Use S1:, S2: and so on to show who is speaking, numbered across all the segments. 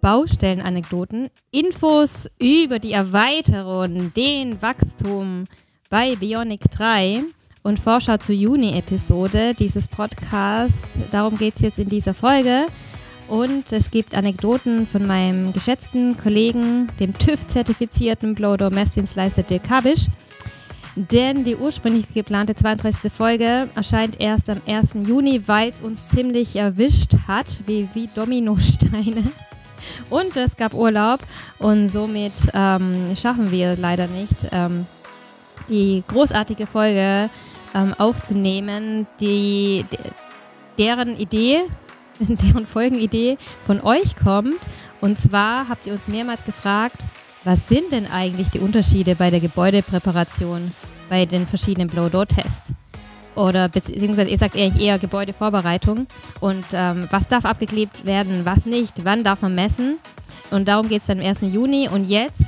S1: Baustellenanekdoten, Infos über die Erweiterung, den Wachstum bei Bionic 3 und Vorschau zur Juni-Episode dieses Podcasts. Darum geht es jetzt in dieser Folge. Und es gibt Anekdoten von meinem geschätzten Kollegen, dem TÜV-zertifizierten Blow-Door-Messdienstleister Dirk Kabisch. Denn die ursprünglich geplante 32. Folge erscheint erst am 1. Juni, weil es uns ziemlich erwischt hat, wie, wie Dominosteine. Und es gab Urlaub und somit ähm, schaffen wir leider nicht, ähm, die großartige Folge ähm, aufzunehmen, die, deren Idee, deren Folgenidee von euch kommt. Und zwar habt ihr uns mehrmals gefragt, was sind denn eigentlich die Unterschiede bei der Gebäudepräparation bei den verschiedenen Blow-Door-Tests? Oder beziehungsweise ihr sagt eigentlich eher Gebäudevorbereitung. Und ähm, was darf abgeklebt werden, was nicht, wann darf man messen? Und darum geht es dann am 1. Juni. Und jetzt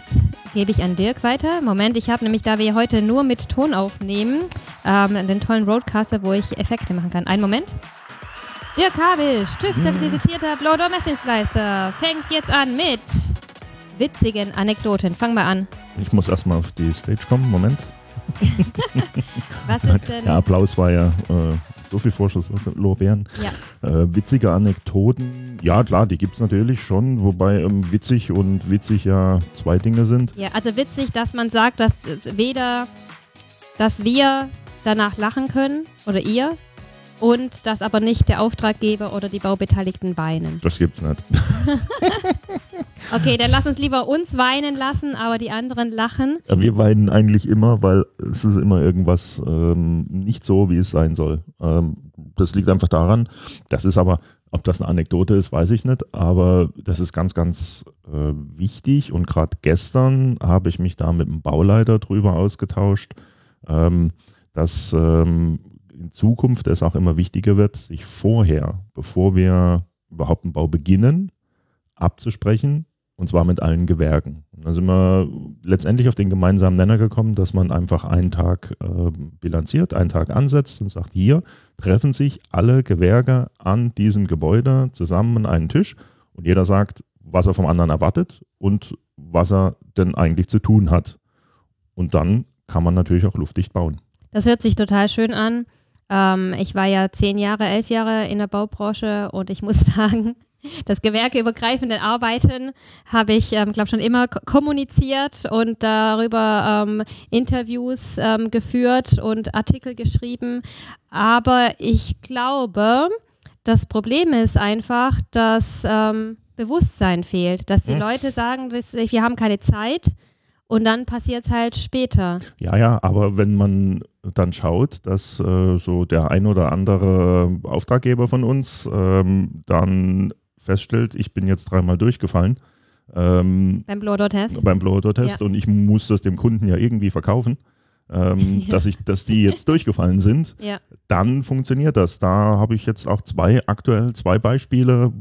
S1: gebe ich an Dirk weiter. Moment, ich habe nämlich, da wir heute nur mit Ton aufnehmen, ähm, den tollen Roadcaster, wo ich Effekte machen kann. Einen Moment. Dirk Habisch, TÜV-zertifizierter Blow-Door-Messdienstleister, fängt jetzt an mit witzigen Anekdoten. Fang mal an.
S2: Ich muss erstmal auf die Stage kommen. Moment.
S1: Was ist denn?
S2: Der Applaus war ja äh, so viel Vorschuss, Lorbeeren.
S1: Ja.
S2: Äh, witzige Anekdoten, ja klar, die gibt es natürlich schon, wobei ähm, witzig und witzig ja zwei Dinge sind.
S1: Ja, also witzig, dass man sagt, dass weder, dass wir danach lachen können oder ihr und dass aber nicht der Auftraggeber oder die Baubeteiligten weinen.
S2: Das gibt's nicht.
S1: okay, dann lass uns lieber uns weinen lassen, aber die anderen lachen.
S2: Ja, wir weinen eigentlich immer, weil es ist immer irgendwas ähm, nicht so, wie es sein soll. Ähm, das liegt einfach daran. Das ist aber, ob das eine Anekdote ist, weiß ich nicht, aber das ist ganz, ganz äh, wichtig und gerade gestern habe ich mich da mit dem Bauleiter drüber ausgetauscht, ähm, dass ähm, in Zukunft es auch immer wichtiger wird, sich vorher, bevor wir überhaupt einen Bau beginnen, abzusprechen, und zwar mit allen Gewerken. Und dann sind wir letztendlich auf den gemeinsamen Nenner gekommen, dass man einfach einen Tag äh, bilanziert, einen Tag ansetzt und sagt, hier treffen sich alle Gewerke an diesem Gebäude zusammen an einen Tisch und jeder sagt, was er vom anderen erwartet und was er denn eigentlich zu tun hat. Und dann kann man natürlich auch luftdicht bauen.
S1: Das hört sich total schön an. Ähm, ich war ja zehn Jahre, elf Jahre in der Baubranche und ich muss sagen, das gewerkeübergreifende Arbeiten habe ich, ähm, glaube schon immer kommuniziert und darüber ähm, Interviews ähm, geführt und Artikel geschrieben. Aber ich glaube, das Problem ist einfach, dass ähm, Bewusstsein fehlt, dass die. Leute sagen, dass, wir haben keine Zeit und dann passiert es halt später.
S2: Ja, ja, aber wenn man dann schaut, dass äh, so der ein oder andere Auftraggeber von uns ähm, dann feststellt, ich bin jetzt dreimal durchgefallen.
S1: Ähm, beim Blower-Test?
S2: Beim Blower-Test ja. und ich muss das dem Kunden ja irgendwie verkaufen. Ähm, dass, ich, dass die jetzt durchgefallen sind,
S1: ja.
S2: dann funktioniert das. Da habe ich jetzt auch zwei aktuell zwei Beispiele,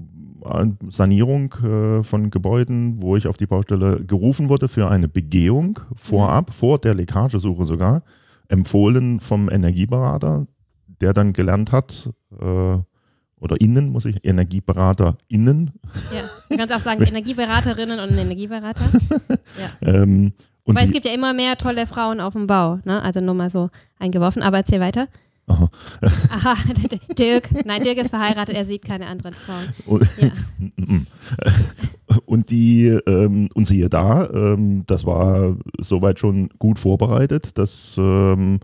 S2: Sanierung äh, von Gebäuden, wo ich auf die Baustelle gerufen wurde für eine Begehung vorab, vor der Leckagesuche sogar, empfohlen vom Energieberater, der dann gelernt hat, äh, oder innen muss ich, Energieberater innen.
S1: Ja, du kannst auch sagen Energieberaterinnen und Energieberater.
S2: Ja. ähm,
S1: Weil es gibt ja immer mehr tolle Frauen auf dem Bau, ne? also nur mal so eingeworfen, aber erzähl weiter.
S2: Aha.
S1: Aha, Dirk. Nein, Dirk ist verheiratet, er sieht keine anderen Frauen.
S2: Und, ja. und die, ähm, und siehe da, ähm, das war soweit schon gut vorbereitet, dass, ähm,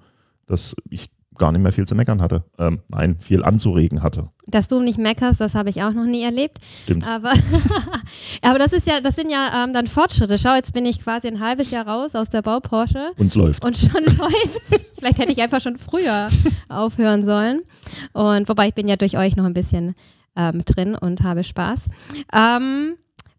S2: dass ich gar nicht mehr viel zu meckern hatte. Ähm, nein, viel anzuregen hatte.
S1: Dass du nicht meckerst, das habe ich auch noch nie erlebt.
S2: Stimmt.
S1: Aber, aber das ist ja, das sind ja ähm, dann Fortschritte. Schau, jetzt bin ich quasi ein halbes Jahr raus aus der Baubranche.
S2: Und es läuft.
S1: Und schon läuft's. Vielleicht hätte ich einfach schon früher aufhören sollen. Und wobei ich bin ja durch euch noch ein bisschen ähm, drin und habe Spaß. Ähm,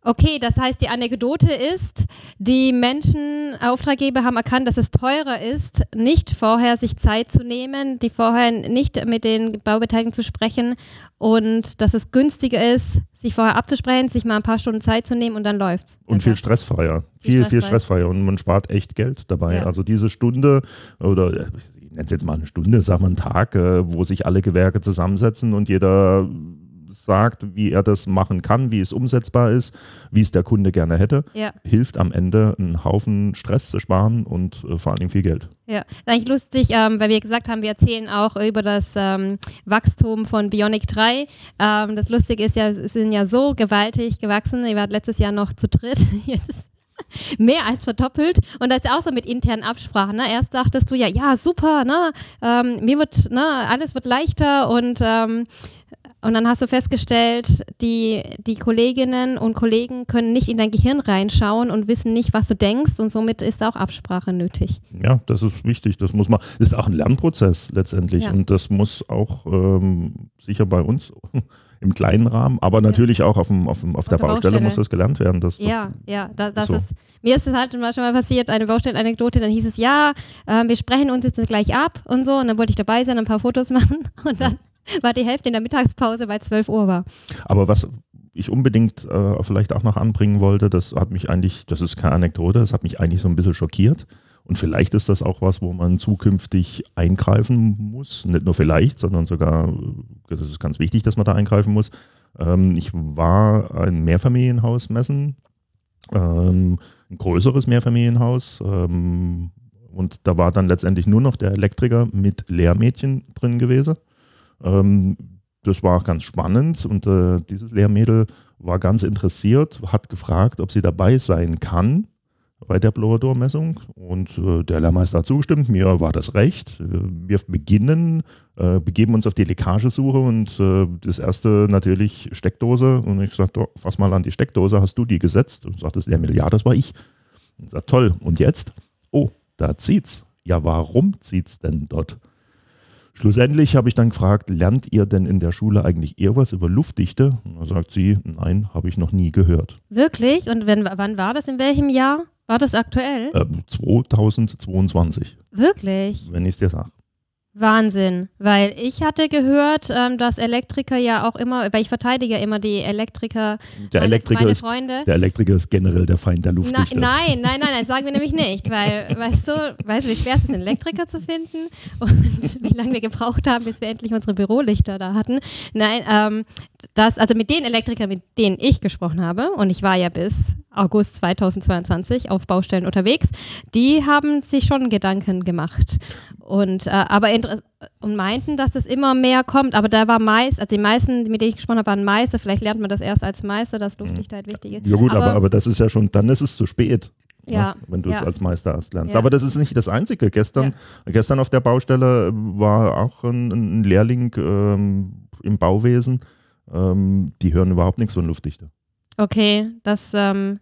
S1: Okay, das heißt, die Anekdote ist, die Menschen, Auftraggeber haben erkannt, dass es teurer ist, nicht vorher sich Zeit zu nehmen, die vorher nicht mit den Baubeteiligten zu sprechen und dass es günstiger ist, sich vorher abzusprechen, sich mal ein paar Stunden Zeit zu nehmen und dann läuft's.
S2: Und viel stressfreier. Viel, viel, viel stressfreier. Und man spart echt Geld dabei. Ja. Also diese Stunde oder ich nenne es jetzt mal eine Stunde, sag mal einen Tag, äh, wo sich alle Gewerke zusammensetzen und jeder sagt, wie er das machen kann, wie es umsetzbar ist, wie es der Kunde gerne hätte,
S1: Ja.
S2: hilft am Ende einen Haufen Stress zu sparen und äh, vor allen Dingen viel Geld.
S1: Ja, ist eigentlich lustig, ähm, weil wir gesagt haben, wir erzählen auch über das ähm, Wachstum von Bionic 3. Ähm, das Lustige ist ja, es sind ja so gewaltig gewachsen. Ihr wart letztes Jahr noch zu dritt. Jetzt mehr als verdoppelt. Und das ist auch so mit internen Absprachen. Ne? Erst dachtest du ja, ja, super, ne? Ähm, mir wird, ne, alles wird leichter und ähm, und dann hast du festgestellt, die, die Kolleginnen und Kollegen können nicht in dein Gehirn reinschauen und wissen nicht, was du denkst und somit ist auch Absprache nötig.
S2: Ja, das ist wichtig. Das muss man, das ist auch ein Lernprozess letztendlich
S1: Ja.
S2: und das muss auch ähm, sicher bei uns im kleinen Rahmen, aber natürlich auch auf, dem, auf, dem, auf, der,
S1: der
S2: Baustelle,
S1: Baustelle.
S2: muss das gelernt werden. Das, das,
S1: Ja, ja, da, das
S2: so.
S1: ist, mir ist es halt schon mal passiert, eine Baustellenanekdote, dann hieß es, ja, ähm, wir sprechen uns jetzt gleich ab und so und dann wollte ich dabei sein, ein paar Fotos machen und dann war die Hälfte in der Mittagspause, weil 12 Uhr war.
S2: Aber was ich unbedingt äh, vielleicht auch noch anbringen wollte, das hat mich eigentlich, das ist keine Anekdote, das hat mich eigentlich so ein bisschen schockiert. Und vielleicht ist das auch was, wo man zukünftig eingreifen muss. Nicht nur vielleicht, sondern sogar, äh, das ist ganz wichtig, dass man da eingreifen muss. Ähm, ich war ein Mehrfamilienhaus messen, ähm, ein größeres Mehrfamilienhaus. Ähm, und da war dann letztendlich nur noch der Elektriker mit Lehrmädchen drin gewesen. Ähm, das war ganz spannend und äh, dieses Lehrmädel war ganz interessiert, hat gefragt, ob sie dabei sein kann bei der Blower Door Messung und äh, der Lehrmeister hat zugestimmt, mir war das recht. Äh, Wir beginnen, äh, begeben uns auf die Leckagesuche und äh, das erste natürlich Steckdose und ich sagte, fass mal an die Steckdose, hast du die gesetzt? Und sagt das Lehrmädel, ja, das war ich. Und sagt, toll, und jetzt? Oh, da zieht's. Ja, warum zieht's denn dort? Schlussendlich habe ich dann gefragt, lernt ihr denn in der Schule eigentlich eher was über Luftdichte? Und da sagt sie, nein, habe ich noch nie gehört.
S1: Wirklich? Und wenn, wann war das? In welchem Jahr? War das aktuell?
S2: Ähm, 2022,
S1: Wirklich?
S2: wenn ich es dir sage.
S1: Wahnsinn. Weil ich hatte gehört, ähm, dass Elektriker ja auch immer, weil ich verteidige ja immer die Elektriker,
S2: Der
S1: meine,
S2: Elektriker,
S1: meine
S2: ist,
S1: Freunde.
S2: der Elektriker ist generell der Feind der
S1: Na,
S2: Luftdichte.
S1: nein, nein, nein, nein, sagen wir nämlich nicht, weil, weißt du, weißt du, wie schwer es ist, einen Elektriker zu finden und wie lange wir gebraucht haben, bis wir endlich unsere Bürolichter da hatten. Nein, ähm, das, also mit den Elektrikern, mit denen ich gesprochen habe, und ich war ja bis August 2022 auf Baustellen unterwegs, die haben sich schon Gedanken gemacht und äh, aber und meinten, dass es immer mehr kommt, aber da war meist, also die meisten, mit denen ich gesprochen habe, waren Meister, vielleicht lernt man das erst als Meister, dass Luftdichtheit wichtig ist.
S2: Ja gut, aber,
S1: Aber-
S2: aber das ist ja schon, dann ist es zu spät.
S1: Ja,
S2: ne, wenn du es
S1: ja.
S2: als Meister erst lernst.
S1: Ja.
S2: Aber das ist nicht das Einzige. Gestern, gestern auf der Baustelle war auch ein, ein Lehrling ähm, im Bauwesen. Ähm, die hören überhaupt nichts von Luftdichte.
S1: Okay, das, ähm,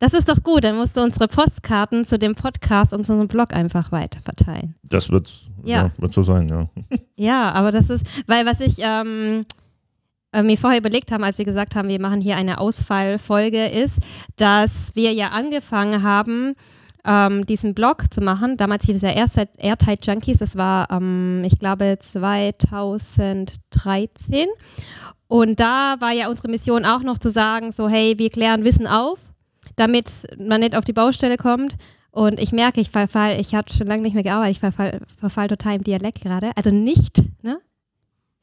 S1: das ist doch gut. Dann musst du unsere Postkarten zu dem Podcast und zu unserem Blog einfach weiter verteilen.
S2: Das wird,
S1: Ja.
S2: ja. wird so sein, ja.
S1: Ja, aber das ist, weil was ich ähm, äh, mir vorher überlegt haben, als wir gesagt haben, wir machen hier eine Ausfallfolge, ist, dass wir ja angefangen haben, ähm, diesen Blog zu machen. Damals hieß es ja Airtight Junkies, das war, ähm, ich glaube, 2013. Und da war ja unsere Mission auch noch zu sagen, so hey, wir klären Wissen auf, damit man nicht auf die Baustelle kommt. Und ich merke, ich verfall, ich habe schon lange nicht mehr gearbeitet, ich verfall, verfall total im Dialekt gerade. Also nicht, ne?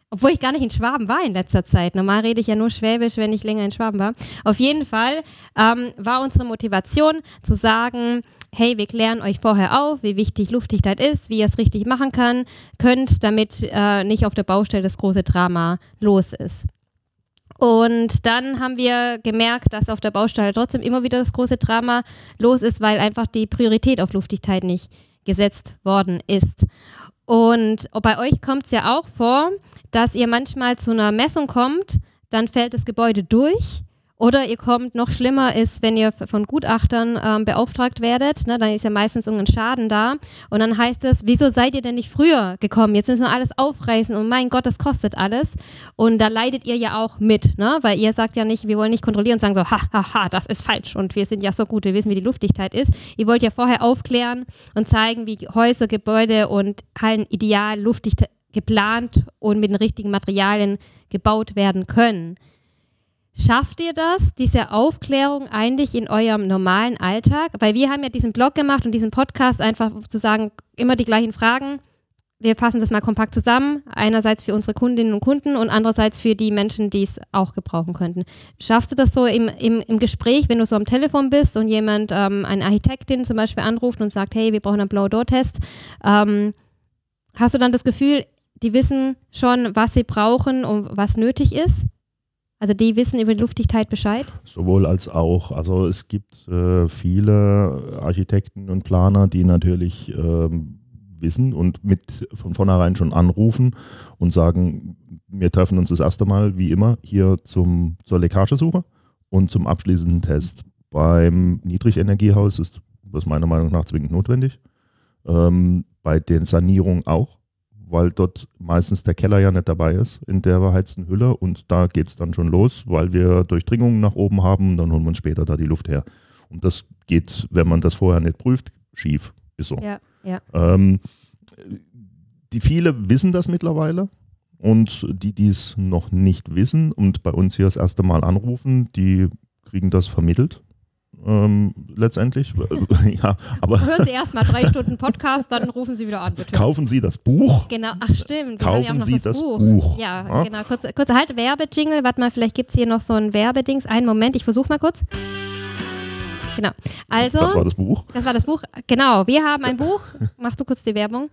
S1: Obwohl ich gar nicht in Schwaben war in letzter Zeit. Normal rede ich ja nur Schwäbisch, wenn ich länger in Schwaben war. Auf jeden Fall ähm, war unsere Motivation zu sagen, hey, wir klären euch vorher auf, wie wichtig Luftdichtheit ist, wie ihr es richtig machen kann, könnt, damit äh, nicht auf der Baustelle das große Drama los ist. Und dann haben wir gemerkt, dass auf der Baustelle trotzdem immer wieder das große Drama los ist, weil einfach die Priorität auf Luftdichtheit nicht gesetzt worden ist. Und bei euch kommt es ja auch vor, dass ihr manchmal zu einer Messung kommt, dann fällt das Gebäude durch. Oder ihr kommt, noch schlimmer ist, wenn ihr von Gutachtern ähm, beauftragt werdet, ne, dann ist ja meistens irgendein Schaden da. Und dann heißt es, wieso seid ihr denn nicht früher gekommen? Jetzt müssen wir alles aufreißen und mein Gott, das kostet alles. Und da leidet ihr ja auch mit, ne? weil ihr sagt ja nicht, wir wollen nicht kontrollieren und sagen so, ha, ha, ha, das ist falsch und wir sind ja so gut, wir wissen, wie die Luftdichtheit ist. Ihr wollt ja vorher aufklären und zeigen, wie Häuser, Gebäude und Hallen ideal luftdicht geplant und mit den richtigen Materialien gebaut werden können. Schafft ihr das, diese Aufklärung eigentlich in eurem normalen Alltag? Weil wir haben ja diesen Blog gemacht und diesen Podcast einfach zu sagen, immer die gleichen Fragen wir fassen das mal kompakt zusammen. Einerseits für unsere Kundinnen und Kunden und andererseits für die Menschen, die es auch gebrauchen könnten. Schaffst du das so im, im, im Gespräch, wenn du so am Telefon bist und jemand, ähm, eine Architektin zum Beispiel anruft und sagt, hey, wir brauchen einen Blow-Door-Test, ähm, hast du dann das Gefühl, die wissen schon, was sie brauchen und was nötig ist? Also die wissen über die Luftdichtheit Bescheid?
S2: Sowohl als auch. Also es gibt äh, viele Architekten und Planer, die natürlich ähm, wissen und mit von vornherein schon anrufen und sagen, wir treffen uns das erste Mal, wie immer, hier zum, zur Leckagesuche und zum abschließenden Test. Beim Niedrigenergiehaus ist das meiner Meinung nach zwingend notwendig. Ähm, bei den Sanierungen auch weil dort meistens der Keller ja nicht dabei ist in der beheizten Hülle und da geht es dann schon los, weil wir Durchdringungen nach oben haben, dann holen wir uns später da die Luft her. Und das geht, wenn man das vorher nicht prüft, schief. Ist so.
S1: Ja, ja.
S2: Ähm, die viele wissen das mittlerweile und die, die es noch nicht wissen und bei uns hier das erste Mal anrufen, die kriegen das vermittelt ähm, letztendlich. ja, aber
S1: Hören Sie erst mal drei Stunden Podcast, dann rufen Sie wieder an, bitte.
S2: Kaufen Sie das Buch.
S1: Genau, ach stimmt.
S2: Kaufen ja Sie das, das Buch. Buch.
S1: Ja, ja, genau. Kurze, kurze halt Werbejingle. Warte mal, vielleicht gibt es hier noch so ein Werbedings. Einen Moment, ich versuche mal kurz. Genau. Also.
S2: Das war das Buch.
S1: Das war das Buch. Genau. Wir haben ein Buch. Machst du kurz die Werbung?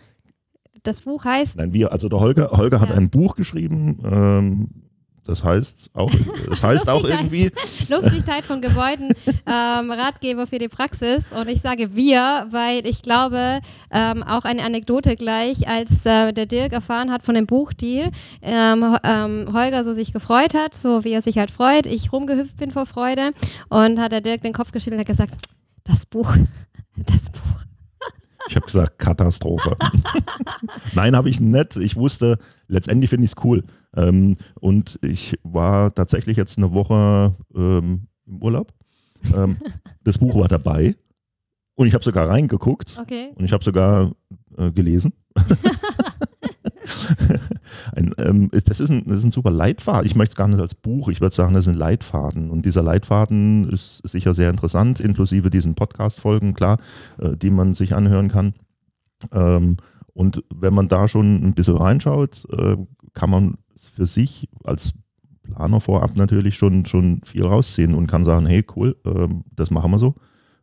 S1: Das Buch heißt.
S2: Nein, wir, also der Holger, Holger hat ein Buch geschrieben. Ähm, das heißt auch, das heißt auch irgendwie.
S1: Luftdichtheit von Gebäuden, ähm, Ratgeber für die Praxis. Und ich sage wir, weil ich glaube, ähm, auch eine Anekdote gleich, als äh, der Dirk erfahren hat von dem Buchdeal, ähm, ähm, Holger so sich gefreut hat, so wie er sich halt freut, ich rumgehüpft bin vor Freude und hat der Dirk den Kopf geschüttelt und hat gesagt, das Buch, das Buch.
S2: Ich habe gesagt, Katastrophe. Nein, habe ich nicht. Ich wusste, letztendlich finde ich es cool. Ähm, und ich war tatsächlich jetzt eine Woche ähm, im Urlaub. Ähm, das Buch war dabei. Und ich habe sogar reingeguckt.
S1: Okay.
S2: Und ich habe sogar äh, gelesen. ein, ähm, das, ist ein, das ist ein super Leitfaden. Ich möchte es gar nicht als Buch, ich würde sagen, das ist ein Leitfaden. Und dieser Leitfaden ist sicher sehr interessant, inklusive diesen Podcast-Folgen, klar, äh, die man sich anhören kann. Ähm, und wenn man da schon ein bisschen reinschaut, äh, kann man für sich als Planer vorab natürlich schon, schon viel rausziehen und kann sagen, hey, cool, äh, das machen wir so.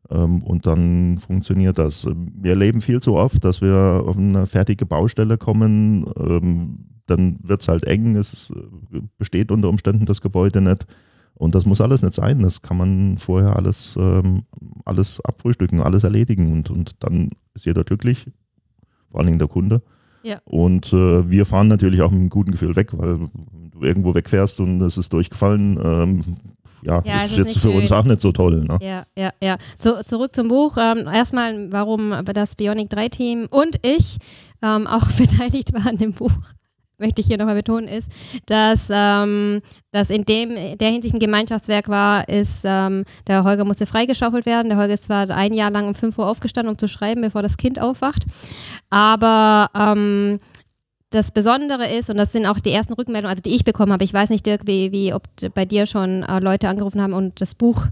S2: Ähm, und dann funktioniert das. Wir erleben viel zu oft, dass wir auf eine fertige Baustelle kommen, ähm, dann wird es halt eng, es äh, besteht unter Umständen das Gebäude nicht. Und das muss alles nicht sein. Das kann man vorher alles, ähm, alles abfrühstücken, alles erledigen und, und dann ist jeder glücklich, vor allen Dingen der Kunde.
S1: Ja.
S2: Und äh, wir fahren natürlich auch mit einem guten Gefühl weg, weil du irgendwo wegfährst und es ist durchgefallen. Ähm, ja, ja ist jetzt für schön. uns auch nicht so toll. Ne?
S1: Ja, ja, ja. So, zurück zum Buch. Ähm, erstmal, warum das Bionic 3-Team und ich ähm, auch beteiligt waren dem Buch möchte ich hier nochmal betonen, ist, dass ähm, das in dem, der Hinsicht ein Gemeinschaftswerk war, ist, ähm, der Holger musste freigeschaufelt werden. Der Holger ist zwar ein Jahr lang um 5 Uhr aufgestanden, um zu schreiben, bevor das Kind aufwacht, aber ähm, das Besondere ist, und das sind auch die ersten Rückmeldungen, also die ich bekommen habe, ich weiß nicht, Dirk, wie, wie ob bei dir schon äh, Leute angerufen haben und das Buch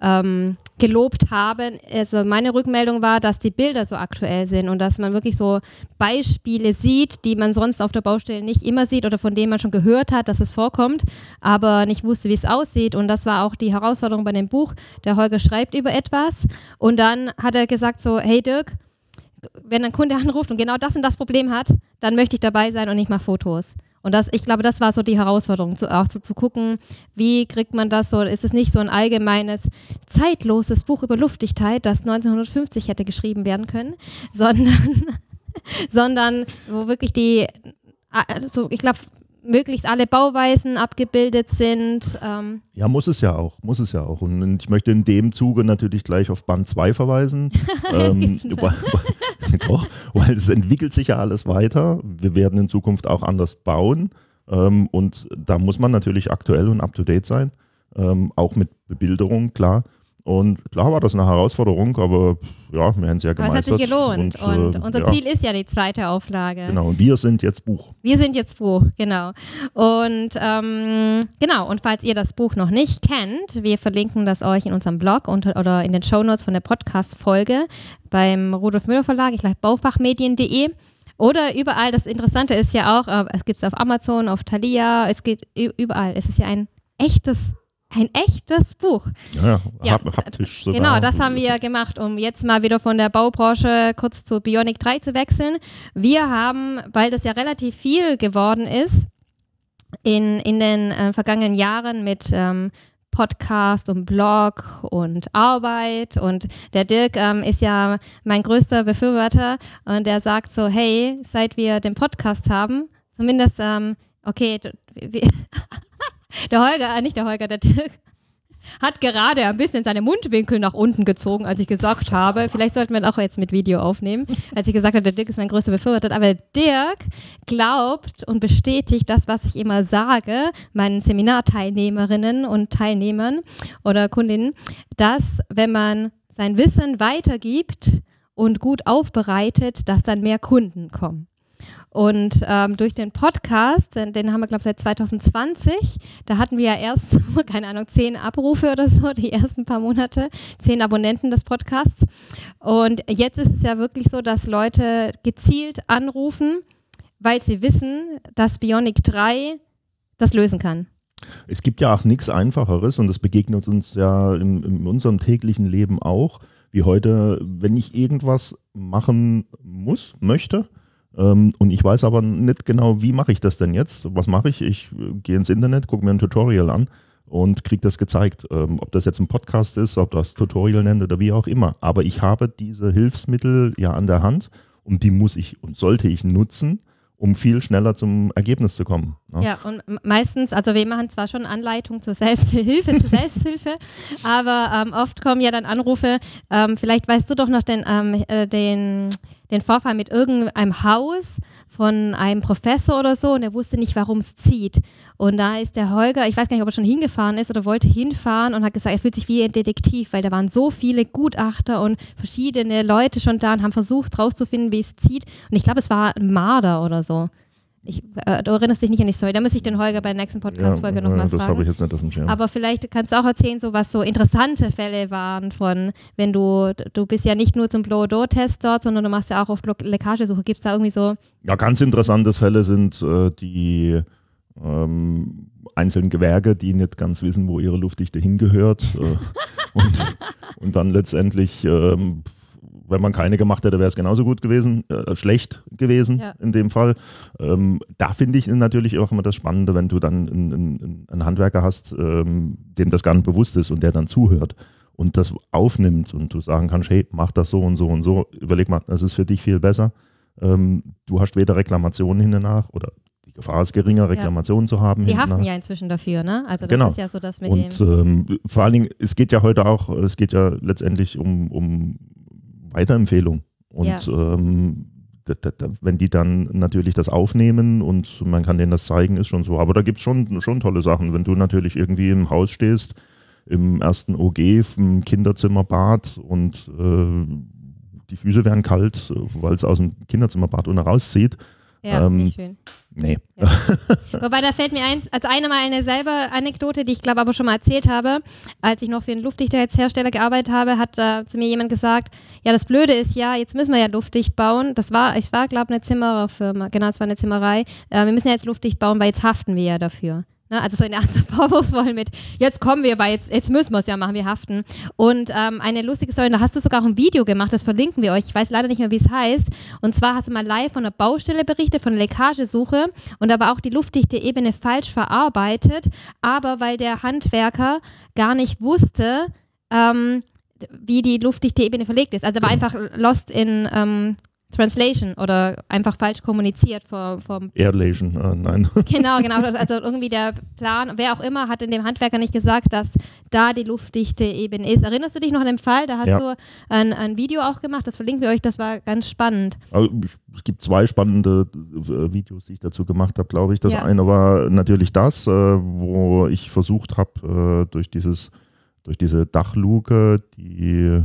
S1: ähm, gelobt haben. Also meine Rückmeldung war, dass die Bilder so aktuell sind und dass man wirklich so Beispiele sieht, die man sonst auf der Baustelle nicht immer sieht oder von denen man schon gehört hat, dass es vorkommt, aber nicht wusste, wie es aussieht. Und das war auch die Herausforderung bei dem Buch. Der Holger schreibt über etwas und dann hat er gesagt so, hey Dirk, wenn ein Kunde anruft und genau das und das Problem hat, dann möchte ich dabei sein und nicht mal Fotos. Und das, ich glaube, das war so die Herausforderung, zu, auch so zu gucken, wie kriegt man das so, ist es nicht so ein allgemeines, zeitloses Buch über Luftdichtheit, das 1950 hätte geschrieben werden können, sondern, sondern wo wirklich die, so, ich glaube, möglichst alle Bauweisen abgebildet sind. Ähm.
S2: Ja, muss es ja auch, muss es ja auch. Und ich möchte in dem Zuge natürlich gleich auf Band 2 verweisen. ähm, weil, doch, weil es entwickelt sich ja alles weiter. Wir werden in Zukunft auch anders bauen. Ähm, und da muss man natürlich aktuell und up-to-date sein. Ähm, auch mit Bebilderung, klar. Und klar war das eine Herausforderung, aber ja, wir haben es ja gemeistert.
S1: Aber es hat sich gelohnt. Und, und äh, unser ja. Ziel ist ja die zweite Auflage.
S2: Genau, und wir sind jetzt Buch.
S1: Wir sind jetzt Buch, genau. Und ähm, genau, und falls ihr das Buch noch nicht kennt, wir verlinken das euch in unserem Blog und, oder in den Shownotes von der Podcast-Folge beim Rudolf Müller Verlag, ich glaube baufachmedien.de. Oder überall, das Interessante ist ja auch, äh, es gibt es auf Amazon, auf Thalia, es geht überall. Es ist ja ein echtes ein echtes Buch.
S2: Ja, ja. Hap haptisch
S1: sogar. Genau, das haben wir gemacht, um jetzt mal wieder von der Baubranche kurz zu Bionic 3 zu wechseln. Wir haben, weil das ja relativ viel geworden ist, in, in den äh, vergangenen Jahren mit ähm, Podcast und Blog und Arbeit und der Dirk ähm, ist ja mein größter Befürworter und der sagt so, hey, seit wir den Podcast haben, zumindest, ähm, okay, Der Holger, äh, nicht der Holger, der Dirk, hat gerade ein bisschen seine Mundwinkel nach unten gezogen, als ich gesagt habe, vielleicht sollten wir ihn auch jetzt mit Video aufnehmen, als ich gesagt habe, der Dirk ist mein größter Befürworter. Aber Dirk glaubt und bestätigt das, was ich immer sage, meinen Seminarteilnehmerinnen und Teilnehmern oder Kundinnen, dass wenn man sein Wissen weitergibt und gut aufbereitet, dass dann mehr Kunden kommen. Und ähm, durch den Podcast, den, den haben wir, glaube ich, seit 2020, da hatten wir ja erst, keine Ahnung, zehn Abrufe oder so, die ersten paar Monate, zehn Abonnenten des Podcasts. Und jetzt ist es ja wirklich so, dass Leute gezielt anrufen, weil sie wissen, dass Bionic 3 das lösen kann.
S2: Es gibt ja auch nichts Einfacheres und das begegnet uns ja in, in unserem täglichen Leben auch, wie heute, wenn ich irgendwas machen muss, möchte, und ich weiß aber nicht genau, wie mache ich das denn jetzt? Was mache ich? Ich äh, gehe ins Internet, gucke mir ein Tutorial an und kriege das gezeigt. Ähm, ob das jetzt ein Podcast ist, ob das Tutorial nennt oder wie auch immer. Aber ich habe diese Hilfsmittel ja an der Hand und die muss ich und sollte ich nutzen, um viel schneller zum Ergebnis zu kommen.
S1: Ne? Ja, und meistens, also wir machen zwar schon Anleitungen zur Selbsthilfe, zur Selbsthilfe, aber ähm, oft kommen ja dann Anrufe, ähm, vielleicht weißt du doch noch den, ähm, äh, den den Vorfall mit irgendeinem Haus von einem Professor oder so und er wusste nicht, warum es zieht. Und da ist der Holger, ich weiß gar nicht, ob er schon hingefahren ist oder wollte hinfahren und hat gesagt, er fühlt sich wie ein Detektiv, weil da waren so viele Gutachter und verschiedene Leute schon da und haben versucht rauszufinden, wie es zieht. Und ich glaube, es war ein Marder oder so. Ich, äh, du erinnerst dich nicht an die Story. Da muss ich den Holger bei der nächsten Podcast-Folge ja, nochmal fragen.
S2: Das habe ich jetzt nicht auf dem Schirm.
S1: Aber vielleicht kannst du auch erzählen, so was so interessante Fälle waren von, wenn du, du bist ja nicht nur zum Blow-Door-Test dort, sondern du machst ja auch auf Leckagesuche. Gibt es da irgendwie so?
S2: Ja, ganz interessante Fälle sind äh, die ähm, einzelnen Gewerke, die nicht ganz wissen, wo ihre Luftdichte hingehört. äh, und, und, dann letztendlich ähm, wenn man keine gemacht hätte, wäre es genauso gut gewesen, äh, schlecht gewesen ja. in dem Fall. Ähm, da finde ich natürlich auch immer das Spannende, wenn du dann einen, einen Handwerker hast, ähm, dem das gar nicht bewusst ist und der dann zuhört und das aufnimmt und du sagen kannst, hey, mach das so und so und so, überleg mal, das ist für dich viel besser. Ähm, du hast weder Reklamationen hinten nach oder die Gefahr ist geringer, Reklamationen ja. zu haben.
S1: Die haften ja inzwischen dafür, ne? Also das
S2: genau.
S1: ist ja so das mit
S2: und, dem. Ähm, vor allen Dingen, es geht ja heute auch, es geht ja letztendlich um, um Weiterempfehlung. Und ja. ähm, wenn die dann natürlich das aufnehmen und man kann denen das zeigen, ist schon so. Aber da gibt es schon, schon tolle Sachen. Wenn du natürlich irgendwie im Haus stehst, im ersten OG, im Kinderzimmerbad und äh, die Füße werden kalt, weil es aus dem Kinderzimmerbad unten rauszieht.
S1: Ja, ähm, nicht schön.
S2: Nee.
S1: Ja. Wobei da fällt mir eins, als eine mal eine selbe Anekdote, die ich glaube aber schon mal erzählt habe, als ich noch für einen Luftdichtheitshersteller gearbeitet habe, hat äh, zu mir jemand gesagt, ja das Blöde ist ja, jetzt müssen wir ja luftdicht bauen. Das war, ich war glaube eine Zimmererfirma, genau, es war eine Zimmerei. Äh, wir müssen ja jetzt luftdicht bauen, weil jetzt haften wir ja dafür. Ne, also so in der Art vorwurfsvoll mit, jetzt kommen wir, weil jetzt, jetzt müssen wir es ja machen, wir haften. Und ähm, eine lustige Story, da hast du sogar auch ein Video gemacht, das verlinken wir euch. Ich weiß leider nicht mehr, wie es heißt. Und zwar hast du mal live von der Baustelle berichtet, von der Leckagesuche und aber auch die luftdichte Ebene falsch verarbeitet. Aber weil der Handwerker gar nicht wusste, ähm, wie die luftdichte Ebene verlegt ist. Also war einfach lost in ähm, Translation oder einfach falsch kommuniziert vor, vom
S2: Airlation, äh, nein.
S1: Genau, genau. Also irgendwie der Plan, wer auch immer, hat in dem Handwerker nicht gesagt, dass da die luftdichte Ebene ist. Erinnerst du dich noch an den Fall? Da hast ja. du ein, ein Video auch gemacht, das verlinken wir euch, das war ganz spannend.
S2: Also, es gibt zwei spannende äh, Videos, die ich dazu gemacht habe, glaube ich. Das ja. eine war natürlich das, äh, wo ich versucht habe, äh, durch dieses, durch diese Dachluke, die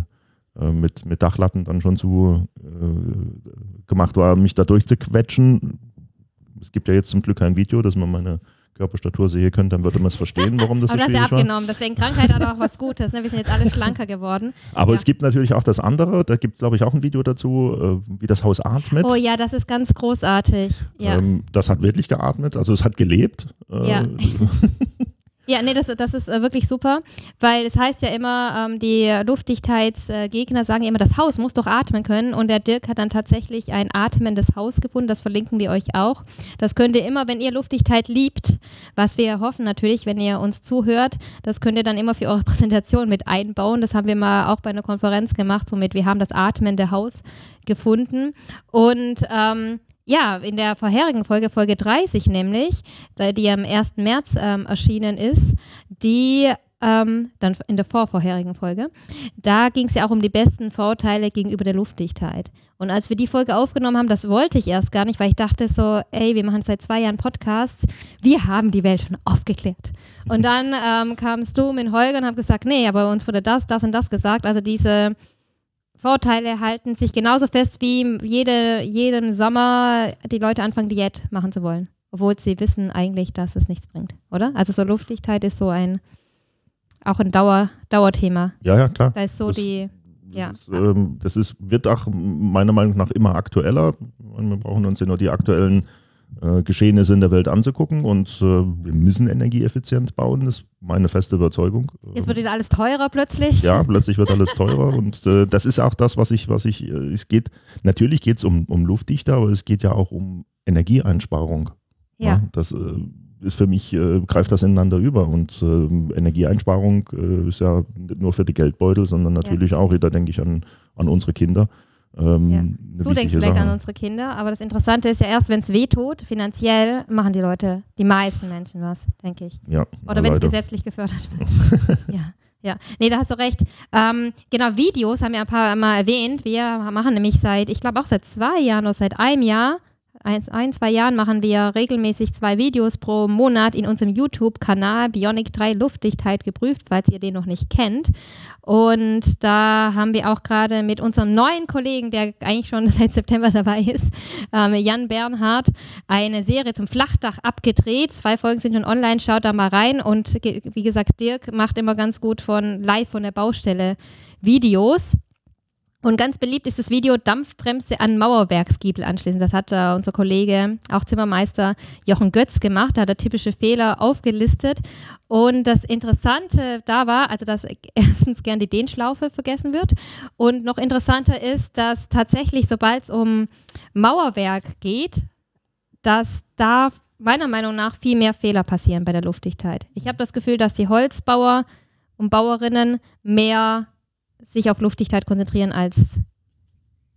S2: mit, mit Dachlatten dann schon zu äh, gemacht war, mich da durchzuquetschen. Es gibt ja jetzt zum Glück kein Video, dass man meine Körperstatur sehe könnte, dann würde man es verstehen, warum das
S1: Aber
S2: so
S1: du hast ja
S2: schwierig war.
S1: abgenommen, deswegen Krankheit hat auch was Gutes. Ne? Wir sind jetzt alle schlanker geworden.
S2: Aber
S1: Ja.
S2: es gibt natürlich auch das andere, da gibt es, glaube ich, auch ein Video dazu, äh, wie das Haus atmet.
S1: Oh ja, das ist ganz großartig. Ja.
S2: Ähm, das hat wirklich geatmet, also es hat gelebt. Äh,
S1: Ja. Ja, nee, das, das ist äh, wirklich super, weil es heißt ja immer, ähm, die Luftdichtheitsgegner sagen immer, das Haus muss doch atmen können und der Dirk hat dann tatsächlich ein atmendes Haus gefunden, das verlinken wir euch auch. Das könnt ihr immer, wenn ihr Luftdichtheit liebt, was wir hoffen natürlich, wenn ihr uns zuhört, das könnt ihr dann immer für eure Präsentation mit einbauen. Das haben wir mal auch bei einer Konferenz gemacht, somit wir haben das atmende Haus gefunden und ähm, ja, in der vorherigen Folge, Folge 30 nämlich, die am 1. März ähm, erschienen ist, die ähm, dann in der vorvorherigen Folge, da ging es ja auch um die besten Vorteile gegenüber der Luftdichtheit. Und als wir die Folge aufgenommen haben, das wollte ich erst gar nicht, weil ich dachte so, ey, wir machen seit zwei Jahren Podcasts, wir haben die Welt schon aufgeklärt. Und dann ähm, kamst du mit Holger und hab gesagt, nee, aber uns wurde das, das und das gesagt. Also diese Vorteile halten sich genauso fest wie jede, jeden Sommer die Leute anfangen, Diät machen zu wollen. Obwohl sie wissen eigentlich, dass es nichts bringt, oder? Also so Luftdichtheit ist so ein, auch ein Dauer, Dauerthema.
S2: ja, ja, klar.
S1: Da ist so
S2: Das-
S1: die, ja.
S2: Das, ist, ähm, das ist, wird auch meiner Meinung nach immer aktueller. Wir brauchen uns ja nur die aktuellen äh, Geschehnisse in der Welt anzugucken und äh, wir müssen energieeffizient bauen, das ist meine feste Überzeugung.
S1: Jetzt wird wieder alles teurer plötzlich.
S2: Ja, plötzlich wird alles teurer und äh, das ist auch das, was ich, was ich, äh, es geht, natürlich geht es um, um Luftdichte, aber es geht ja auch um Energieeinsparung.
S1: Ja.
S2: das äh, ist für mich, äh, greift das ineinander über und Energieeinsparung ist ja nicht nur für die Geldbeutel, sondern natürlich auch, da denke ich an, an unsere Kinder. Ähm,
S1: Ja. Du denkst vielleicht
S2: Sache.
S1: an unsere Kinder, aber das Interessante ist ja erst, wenn es weh tut, finanziell, machen die Leute, die meisten Menschen was, denke ich.
S2: Ja,
S1: Oder wenn es gesetzlich gefördert wird. ja. Ja, nee, da hast du recht. Ähm, genau, Videos haben wir ein paar Mal erwähnt. Wir machen nämlich seit, ich glaube auch seit zwei Jahren oder seit einem Jahr, ein, ein, zwei Jahren machen wir regelmäßig zwei Videos pro Monat in unserem YouTube-Kanal Bionic 3 Luftdichtheit geprüft, falls ihr den noch nicht kennt. Und da haben wir auch gerade mit unserem neuen Kollegen, der eigentlich schon seit September dabei ist, ähm, Jan Bernhard, eine Serie zum Flachdach abgedreht. Zwei Folgen sind schon online, schaut da mal rein. Und wie gesagt, Dirk macht immer ganz gut von live von der Baustelle Videos. Und ganz beliebt ist das Video Dampfbremse an Mauerwerksgiebel anschließen. Das hat äh, unser Kollege, auch Zimmermeister Jochen Götz gemacht. Da hat er typische Fehler aufgelistet. Und das Interessante da war, also dass erstens gern die Dehnschlaufe vergessen wird. Und noch interessanter ist, dass tatsächlich, sobald es um Mauerwerk geht, dass da meiner Meinung nach viel mehr Fehler passieren bei der Luftdichtheit. Ich habe das Gefühl, dass die Holzbauer und Bauerinnen mehr sich auf Luftdichtheit konzentrieren als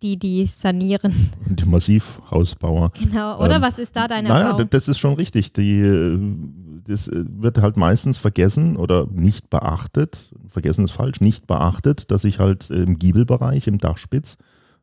S1: die, die sanieren.
S2: Die Massivhausbauer.
S1: Genau. Oder
S2: Ähm,
S1: was ist da deine
S2: Naja,
S1: Erfahrung?
S2: das, das ist schon richtig. Die, äh, das äh, wird halt meistens vergessen oder nicht beachtet. Vergessen ist falsch, nicht beachtet, dass ich halt im Giebelbereich, im Dachspitz,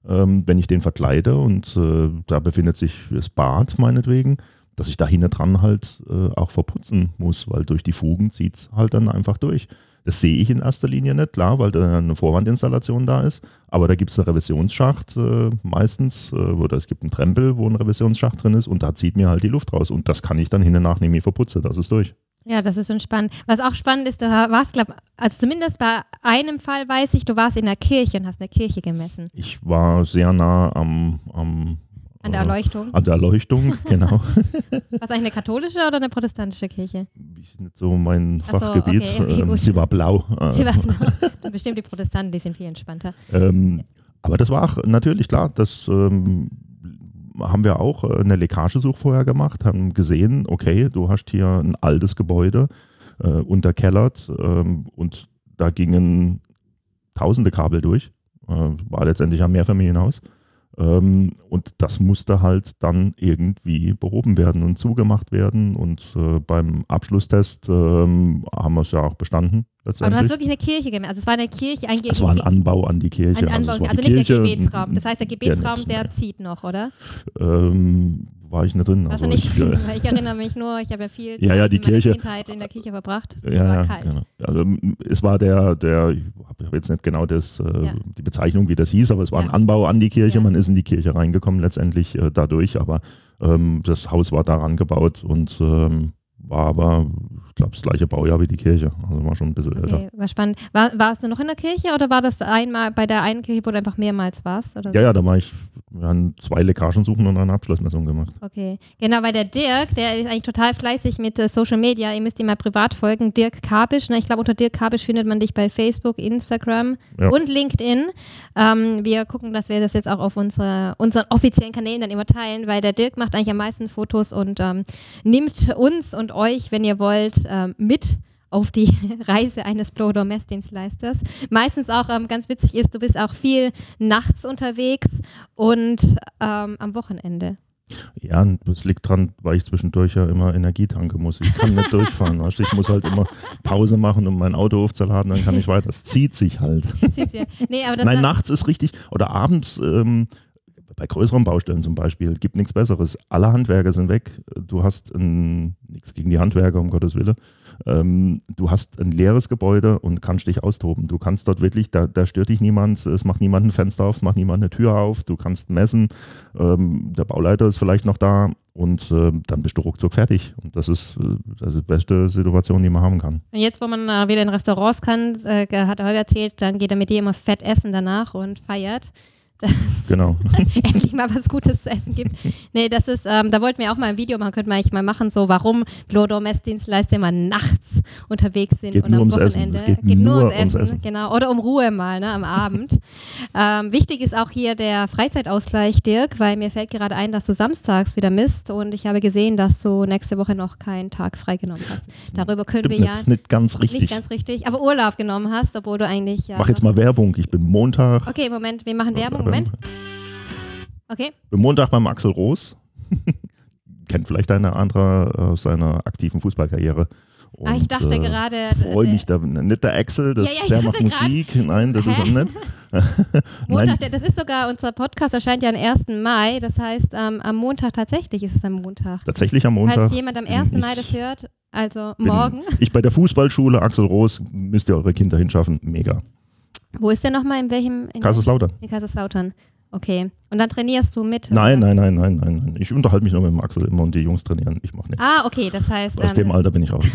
S2: ähm, wenn ich den verkleide und äh, da befindet sich das Bad meinetwegen, dass ich da hinten dran halt äh, auch verputzen muss, weil durch die Fugen zieht es halt dann einfach durch. Das sehe ich in erster Linie nicht, klar, weil da eine Vorwandinstallation da ist. Aber da gibt es einen Revisionsschacht äh, meistens, äh, oder es gibt einen Trempel, wo ein Revisionsschacht drin ist und da zieht mir halt die Luft raus. Und das kann ich dann hinten nach nämlich verputzen, das ist durch.
S1: Ja, das ist schon spannend. Was auch spannend ist, du warst, glaube also zumindest bei einem Fall weiß ich, du warst in der Kirche und hast eine Kirche gemessen.
S2: Ich war sehr nah am, am
S1: An der Erleuchtung.
S2: An der Erleuchtung, genau.
S1: Was eigentlich eine katholische oder eine protestantische Kirche?
S2: ist nicht so mein
S1: so,
S2: Fachgebiet.
S1: okay,
S2: ähm, sie war blau.
S1: Sie waren Dann bestimmt die Protestanten, die sind viel entspannter.
S2: Ähm, aber das war auch natürlich klar, das ähm, haben wir auch äh, eine Leckagesuch vorher gemacht, haben gesehen, okay, du hast hier ein altes Gebäude äh, unterkellert ähm, und da gingen tausende Kabel durch. Äh, war letztendlich ein Mehrfamilienhaus. Ähm, und das musste halt dann irgendwie behoben werden und zugemacht werden. Und äh, beim Abschlusstest ähm, haben wir es ja auch bestanden.
S1: Aber du hast wirklich eine Kirche gemessen. Also es war eine Kirche, ein,
S2: Es war ein Anbau an die Kirche.
S1: ein Anbau,
S2: es war
S1: also,
S2: die
S1: nicht
S2: Kirche,
S1: der Gebetsraum. Das heißt, der Gebetsraum, der
S2: nee.
S1: zieht noch, oder?
S2: Ähm, war ich nicht drin.
S1: Warst du
S2: also
S1: nicht
S2: ich,
S1: drin?
S2: äh,
S1: Weil ich erinnere mich nur, ich habe ja viel
S2: Ja, ja, die Kirche.
S1: Kindheit in der Kirche verbracht. Es
S2: ja,
S1: war kalt.
S2: genau. Also, es war der, der ich habe jetzt nicht genau das, äh,
S1: Ja.
S2: die Bezeichnung, wie das hieß, aber es war ein Anbau an die Kirche. Man ist in die Kirche reingekommen letztendlich äh, dadurch, aber ähm, das Haus war daran gebaut und ähm, war aber, ich glaube, das gleiche Baujahr wie die Kirche. Also war schon ein bisschen älter.
S1: Okay, war spannend. War, warst du noch in der Kirche oder war das einmal bei der einen Kirche, wo du einfach mehrmals warst? Oder so?
S2: Ja, ja, da war ich, wir haben zwei Leckagen suchen und eine Abschlussmessung gemacht.
S1: Okay, genau, weil der Dirk, der ist eigentlich total fleißig mit äh, Social Media. Ihr müsst ihm mal privat folgen. Dirk Kabisch, ne? ich glaube, unter Dirk Kabisch findet man dich bei Facebook, Instagram
S2: Ja.
S1: und LinkedIn. Ähm, wir gucken, dass wir das jetzt auch auf unsere, unseren offiziellen Kanälen dann immer teilen, weil der Dirk macht eigentlich am meisten Fotos und ähm, nimmt uns und euch, wenn ihr wollt, ähm, mit auf die Reise eines Blow-Door-Messdienstleisters. Meistens auch ähm, ganz witzig ist, du bist auch viel nachts unterwegs und ähm, am Wochenende.
S2: Ja, das liegt dran, weil ich zwischendurch ja immer Energie tanken muss. Ich kann nicht durchfahren. Weißt? Ich muss halt immer Pause machen, um mein Auto aufzuladen, dann kann ich weiter. Das zieht sich halt.
S1: Siehst du? nee,
S2: Nein, nachts ist richtig. Oder abends, ähm, bei größeren Baustellen zum Beispiel, gibt nichts Besseres. Alle Handwerker sind weg. Du hast ein, nichts gegen die Handwerker, um Gottes Willen. Ähm, du hast ein leeres Gebäude und kannst dich austoben. Du kannst dort wirklich, da, da stört dich niemand, es macht niemand ein Fenster auf, es macht niemand eine Tür auf, du kannst messen, ähm, der Bauleiter ist vielleicht noch da und ähm, dann bist du ruckzuck fertig. Und das ist, äh, das ist die beste Situation, die man haben kann.
S1: Und jetzt, wo man äh, wieder in Restaurants kann, äh, hat Holger erzählt, dann geht er mit dir immer fett essen danach und feiert. Dass
S2: Genau.
S1: endlich mal was Gutes zu essen gibt. Nee, das ist, ähm, da wollten wir auch mal ein Video machen, könnten wir eigentlich mal machen, so warum Blodo-Messdienstleister immer nachts unterwegs sind
S2: Geht
S1: und
S2: nur
S1: am
S2: ums Essen.
S1: Wochenende.
S2: Es geht nur ums Essen.
S1: Genau. Oder um Ruhe mal, ne, am Abend. ähm, wichtig ist auch hier der Freizeitausgleich, Dirk, weil mir fällt gerade ein, dass du samstags wieder misst und ich habe gesehen, dass du nächste Woche noch keinen Tag freigenommen hast. Darüber können
S2: Stimmt
S1: wir ja
S2: ist nicht ganz richtig.
S1: nicht ganz richtig, aber Urlaub genommen hast, obwohl du eigentlich ja.
S2: Mach jetzt mal Werbung. Ich bin Montag,
S1: Okay, Moment, wir machen Werbung. Moment. Okay.
S2: bin Montag beim Axel Roos. Kennt vielleicht eine andere aus seiner aktiven Fußballkarriere. Und,
S1: ah, ich dachte
S2: äh,
S1: gerade.
S2: Freue
S1: äh,
S2: mich da, nicht der Axel, das,
S1: Ja, ja,
S2: der macht
S1: grad.
S2: Musik. Nein, das ist
S1: Hä?
S2: er nicht.
S1: Montag,
S2: Nein,
S1: das ist sogar, unser Podcast erscheint ja am 1. Mai. Das heißt, ähm, am Montag tatsächlich ist es am Montag.
S2: tatsächlich am Montag.
S1: Falls jemand am
S2: bin
S1: 1.
S2: ich-
S1: Mai das hört, also morgen.
S2: Ich bei der Fußballschule Axel Roos, müsst ihr eure Kinder hinschaffen. Mega.
S1: Wo ist der nochmal? In welchem? In
S2: Kaiserslautern.
S1: In Kaiserslautern. Okay. Und dann trainierst du mit?
S2: Nein, nein, nein, nein, nein, nein. Ich unterhalte mich nur mit dem Axel immer und die Jungs trainieren. Ich mache nichts.
S1: Ah, okay, das heißt,
S2: Aus dem
S1: ähm,
S2: Alter bin ich raus.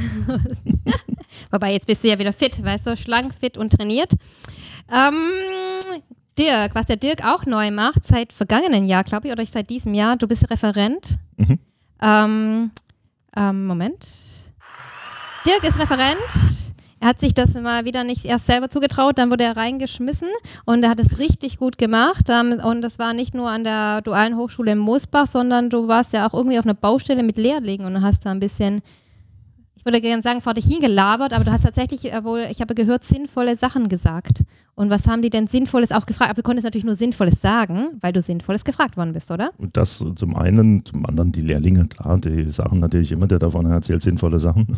S1: wobei jetzt bist du ja wieder fit, weißt du, schlank, fit und trainiert. Ähm, Dirk, was der Dirk auch neu macht, seit vergangenen Jahr, glaube ich, oder seit diesem Jahr, du bist Referent.
S2: Mhm.
S1: Ähm, ähm, Moment. Dirk ist Referent. Er hat sich das mal wieder nicht erst selber zugetraut, dann wurde er reingeschmissen und er hat es richtig gut gemacht. Ähm, und das war nicht nur an der Dualen Hochschule in Moosbach, sondern du warst ja auch irgendwie auf einer Baustelle mit Lehrlingen und hast da ein bisschen, würde gerne sagen, vor dich hingelabert, aber du hast tatsächlich äh, wohl, ich habe gehört, sinnvolle Sachen gesagt. Und was haben die denn Sinnvolles auch gefragt? Aber du konntest natürlich nur Sinnvolles sagen, weil du Sinnvolles gefragt worden bist, oder?
S2: Und das zum einen, zum anderen die Lehrlinge, klar, die sagen natürlich immer, der davon erzählt sinnvolle Sachen.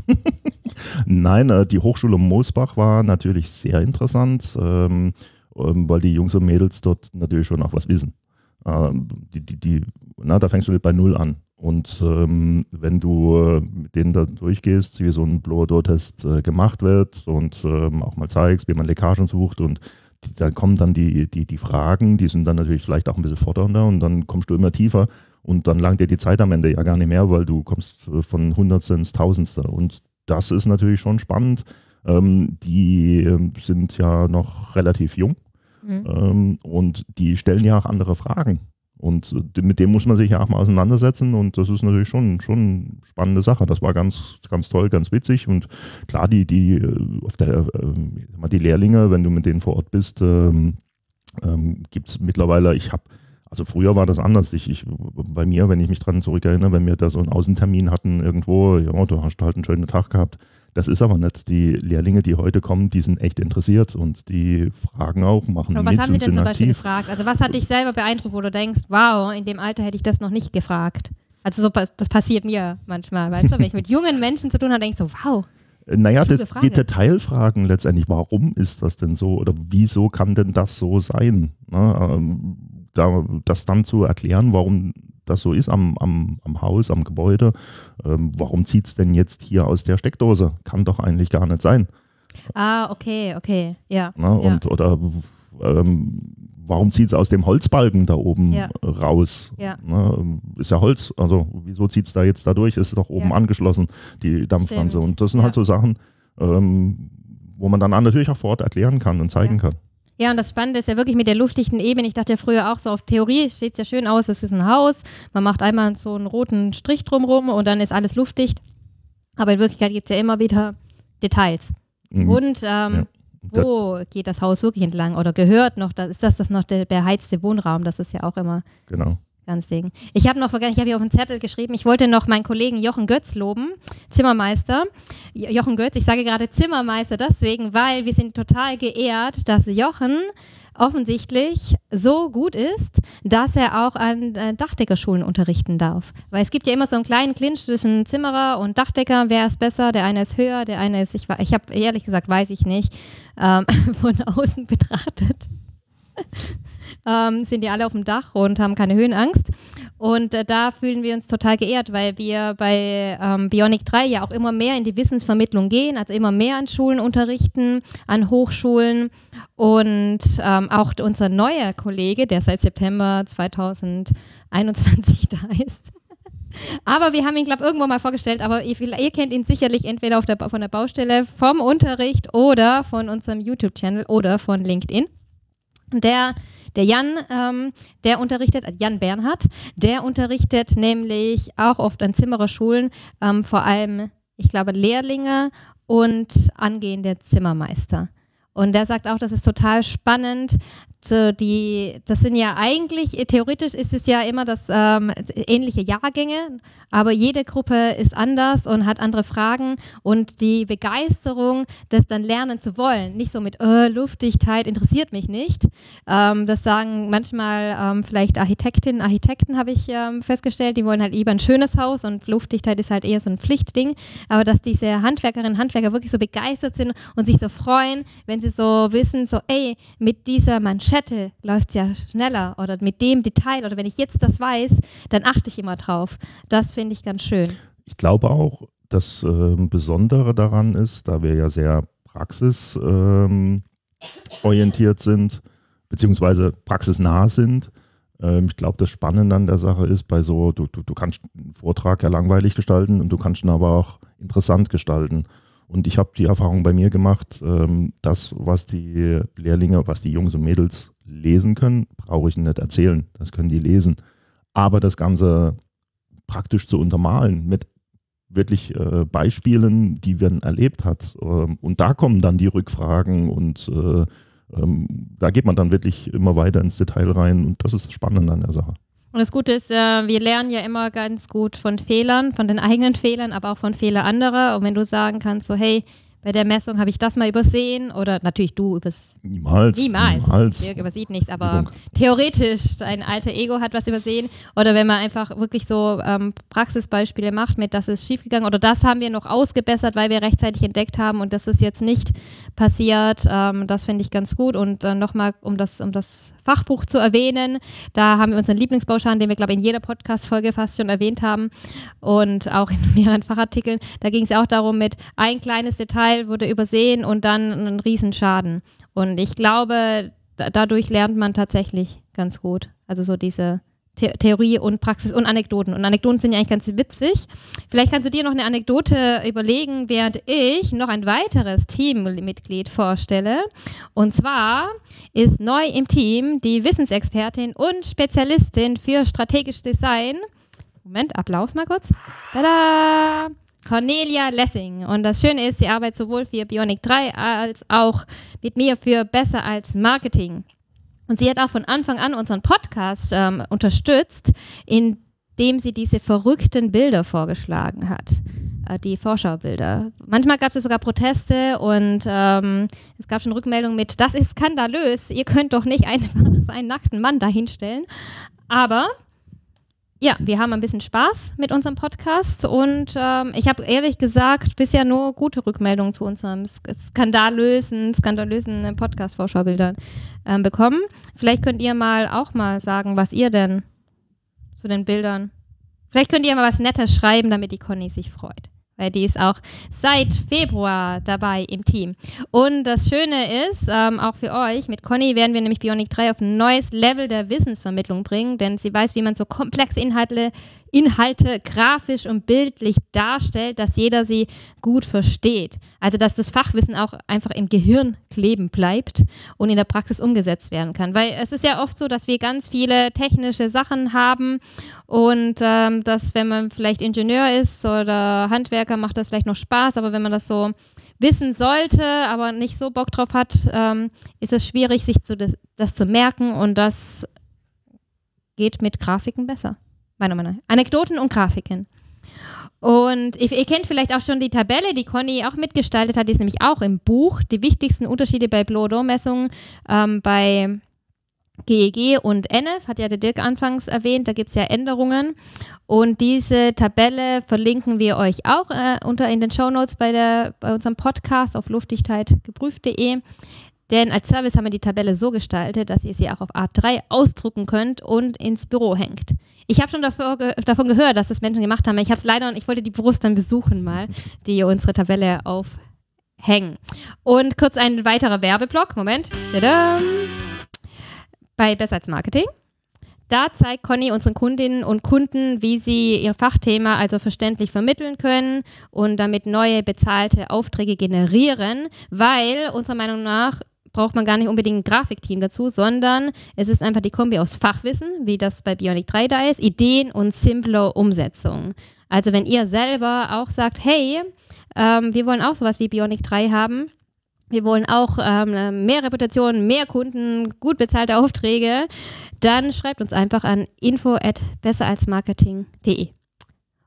S2: Nein, äh, die Hochschule Moosbach war natürlich sehr interessant, ähm, ähm, weil die Jungs und Mädels dort natürlich schon auch was wissen. Ähm, die, die, die, na, da fängst du nicht bei Null an. Und ähm, wenn du äh, mit denen da durchgehst, wie so ein Blower-Door-Test äh, gemacht wird und ähm, auch mal zeigst, wie man Leckagen sucht und die, da kommen dann die, die, die Fragen, die sind dann natürlich vielleicht auch ein bisschen fordernder und dann kommst du immer tiefer und dann langt dir die Zeit am Ende ja gar nicht mehr, weil du kommst äh, von Hundertstel ins Tausendste und das ist natürlich schon spannend. Ähm, die ähm, sind ja noch relativ jung
S1: Mhm.
S2: ähm, und die stellen ja auch andere Fragen. Und mit dem muss man sich ja auch mal auseinandersetzen und das ist natürlich schon, schon eine spannende Sache. Das war ganz, ganz toll, ganz witzig und klar, die, die, äh, auf der, äh, die Lehrlinge, wenn du mit denen vor Ort bist, ähm, ähm, gibt es mittlerweile, ich habe, also früher war das anders. Ich, ich, bei mir, wenn ich mich dran zurückerinnere, wenn wir da so einen Außentermin hatten irgendwo, ja, du hast halt einen schönen Tag gehabt. Das ist aber nicht. Die Lehrlinge, die heute kommen, die sind echt interessiert und die fragen auch, machen
S1: Und
S2: mit
S1: was haben sie denn zum Beispiel
S2: aktiv.
S1: gefragt? Also was hat dich selber beeindruckt, wo du denkst, wow, in dem Alter hätte ich das noch nicht gefragt? Also so, das passiert mir manchmal, weißt du? Wenn ich mit jungen Menschen zu tun habe, denke ich so, wow.
S2: Naja, das, die Detailfragen letztendlich, warum ist das denn so oder wieso kann denn das so sein? Ne? Ähm, da, das dann zu erklären, warum das so ist am, am, am Haus, am Gebäude, ähm, warum zieht es denn jetzt hier aus der Steckdose? Kann doch eigentlich gar nicht sein.
S1: Ah, okay, okay, ja. Ja.
S2: Und, oder ähm, warum zieht es aus dem Holzbalken da oben
S1: Ja.
S2: raus?
S1: Ja.
S2: Ne, ist ja Holz, also wieso zieht es da jetzt da durch? Ist doch oben angeschlossen, die.
S1: Stimmt.
S2: Und das sind halt so Sachen, ähm, wo man dann natürlich auch vor Ort erklären kann und zeigen kann.
S1: Ja, und das Spannende ist ja wirklich mit der luftdichten Ebene. Ich dachte ja früher auch so, auf Theorie sieht es ja schön aus, es ist ein Haus. Man macht einmal so einen roten Strich drumrum und dann ist alles luftdicht. Aber in Wirklichkeit gibt es ja immer wieder Details.
S2: Mhm.
S1: Und ähm,
S2: Da-
S1: wo geht das Haus wirklich entlang oder gehört noch, das, ist das, das noch der beheizte Wohnraum? Das ist ja auch immer
S2: Genau.
S1: Ganz Ding. Ich habe noch vergessen, ich habe hier auf den Zettel geschrieben, ich wollte noch meinen Kollegen Jochen Götz loben, Zimmermeister. Jo- Jochen Götz, ich sage gerade Zimmermeister deswegen, weil wir sind total geehrt, dass Jochen offensichtlich so gut ist, dass er auch an äh, Dachdeckerschulen unterrichten darf. Weil es gibt ja immer so einen kleinen Clinch zwischen Zimmerer und Dachdecker. Wer ist besser? Der eine ist höher, der eine ist, ich, ich habe ehrlich gesagt, weiß ich nicht, ähm, von außen betrachtet. Ähm, sind die alle auf dem Dach und haben keine Höhenangst. Und äh, da fühlen wir uns total geehrt, weil wir bei ähm, Bionic 3 ja auch immer mehr in die Wissensvermittlung gehen, also immer mehr an Schulen unterrichten, an Hochschulen. Und ähm, auch unser neuer Kollege, der seit September 2021 da ist, aber wir haben ihn, glaube ich, irgendwo mal vorgestellt, aber ihr, ihr kennt ihn sicherlich entweder auf der, von der Baustelle, vom Unterricht oder von unserem YouTube-Channel oder von LinkedIn. Der, der Jan, ähm, der unterrichtet, äh, Jan Bernhard, der unterrichtet nämlich auch oft an Zimmererschulen, ähm, vor allem, ich glaube, Lehrlinge und angehende Zimmermeister. Und der sagt auch, das ist total spannend. Die, das sind ja eigentlich, äh, theoretisch ist es ja immer das ähm, ähnliche Jahrgänge, aber jede Gruppe ist anders und hat andere Fragen und die Begeisterung, das dann lernen zu wollen, nicht so mit äh, Luftdichtheit interessiert mich nicht. Ähm, das sagen manchmal ähm, vielleicht Architektinnen, Architekten habe ich ähm, festgestellt, die wollen halt lieber ein schönes Haus und Luftdichtheit ist halt eher so ein Pflichtding, aber dass diese Handwerkerinnen und Handwerker wirklich so begeistert sind und sich so freuen, wenn sie so wissen, so ey, mit dieser Manschette läuft es ja schneller oder mit dem Detail oder wenn ich jetzt das weiß, dann achte ich immer drauf. Das finde ich ganz schön.
S2: Ich glaube auch, das ähm, Besondere daran ist, da wir ja sehr praxisorientiert ähm, sind, beziehungsweise praxisnah sind. Ähm, ich glaube, das Spannende an der Sache ist, bei so, du, du, du kannst einen Vortrag ja langweilig gestalten und du kannst ihn aber auch interessant gestalten. Und ich habe die Erfahrung bei mir gemacht, ähm, das, was die Lehrlinge, was die Jungs und Mädels lesen können, brauche ich nicht erzählen. Das können die lesen. Aber das Ganze praktisch zu untermalen mit wirklich äh, Beispielen, die man erlebt hat. Ähm, und da kommen dann die Rückfragen und äh, ähm, da geht man dann wirklich immer weiter ins Detail rein und das ist das Spannende an der Sache.
S1: Und das Gute ist, äh, wir lernen ja immer ganz gut von Fehlern, von den eigenen Fehlern, aber auch von Fehlern anderer. Und wenn du sagen kannst, so hey, bei der Messung habe ich das mal übersehen oder natürlich du übers
S2: Niemals.
S1: Niemals.
S2: Niemals.
S1: Dirk übersieht nichts, aber
S2: Übung.
S1: theoretisch ein alter Ego hat was übersehen. Oder wenn man einfach wirklich so ähm, Praxisbeispiele macht mit, das ist schiefgegangen oder das haben wir noch ausgebessert, weil wir rechtzeitig entdeckt haben und das ist jetzt nicht passiert. Ähm, das finde ich ganz gut. Und äh, nochmal, um das, um das Fachbuch zu erwähnen, da haben wir unseren Lieblingsbaustein, den wir, glaube ich, in jeder Podcast-Folge fast schon erwähnt haben und auch in mehreren Fachartikeln. Da ging es ja auch darum, mit ein kleines Detail wurde übersehen und dann ein Riesenschaden. Und ich glaube, da, dadurch lernt man tatsächlich ganz gut. Also so diese The Theorie und Praxis und Anekdoten. Und Anekdoten sind ja eigentlich ganz witzig. Vielleicht kannst du dir noch eine Anekdote überlegen, während ich noch ein weiteres Teammitglied vorstelle. Und zwar ist neu im Team die Wissensexpertin und Spezialistin für strategisches Design. Moment, Applaus mal kurz. Tada! Cornelia Lessing. Und das Schöne ist, sie arbeitet sowohl für Bionic 3 als auch mit mir für Besser als Marketing. Und sie hat auch von Anfang an unseren Podcast ähm, unterstützt, indem sie diese verrückten Bilder vorgeschlagen hat. Äh, die Vorschaubilder. Manchmal gab es sogar Proteste und ähm, es gab schon Rückmeldungen mit, das ist skandalös, ihr könnt doch nicht einfach so einen nackten Mann dahinstellen. Aber ja, wir haben ein bisschen Spaß mit unserem Podcast und ähm, ich habe ehrlich gesagt bisher nur gute Rückmeldungen zu unserem sk skandalösen, skandalösen Podcast-Vorschaubildern ähm, bekommen. Vielleicht könnt ihr mal auch mal sagen, was ihr denn zu den Bildern. Vielleicht könnt ihr mal was Nettes schreiben, damit die Conny sich freut. Weil die ist auch seit Februar dabei im Team. Und das Schöne ist, ähm, auch für euch, mit Conny werden wir nämlich Bionic 3 auf ein neues Level der Wissensvermittlung bringen, denn sie weiß, wie man so komplexe Inhalte Inhalte grafisch und bildlich darstellt, dass jeder sie gut versteht. Also dass das Fachwissen auch einfach im Gehirn kleben bleibt und in der Praxis umgesetzt werden kann. Weil es ist ja oft so, dass wir ganz viele technische Sachen haben und ähm, dass wenn man vielleicht Ingenieur ist oder Handwerker, macht das vielleicht noch Spaß, aber wenn man das so wissen sollte, aber nicht so Bock drauf hat, ähm, ist es schwierig, sich zu, das, das zu merken und das geht mit Grafiken besser meiner Meinung nach. Anekdoten und Grafiken. Und ihr, kennt vielleicht auch schon die Tabelle, die Conny auch mitgestaltet hat, die ist nämlich auch im Buch. Die wichtigsten Unterschiede bei Blow-Messungen ähm, bei GEG e und NF, hat ja der Dirk anfangs erwähnt, da gibt es ja Änderungen. Und diese Tabelle verlinken wir euch auch äh, unter in den Shownotes bei, bei unserem Podcast auf luftigtheitgeprüft.de. Denn als Service haben wir die Tabelle so gestaltet, dass ihr sie auch auf A3 ausdrucken könnt und ins Büro hängt. Ich habe schon davor, davon gehört, dass das Menschen gemacht haben. Ich habe es leider und ich wollte die Büros dann besuchen mal, die unsere Tabelle aufhängen. Und kurz ein weiterer Werbeblock. Moment. Tadam. Bei Besser als Marketing. Da zeigt Conny unseren Kundinnen und Kunden, wie sie ihr Fachthema also verständlich vermitteln können und damit neue bezahlte Aufträge generieren, weil unserer Meinung nach braucht man gar nicht unbedingt ein Grafikteam dazu, sondern es ist einfach die Kombi aus Fachwissen, wie das bei Bionic 3 da ist, Ideen und simpler Umsetzung. Also wenn ihr selber auch sagt, hey, ähm, wir wollen auch sowas wie Bionic 3 haben, wir wollen auch ähm, mehr Reputation, mehr Kunden, gut bezahlte Aufträge, dann schreibt uns einfach an info at besseralsmarketing.de.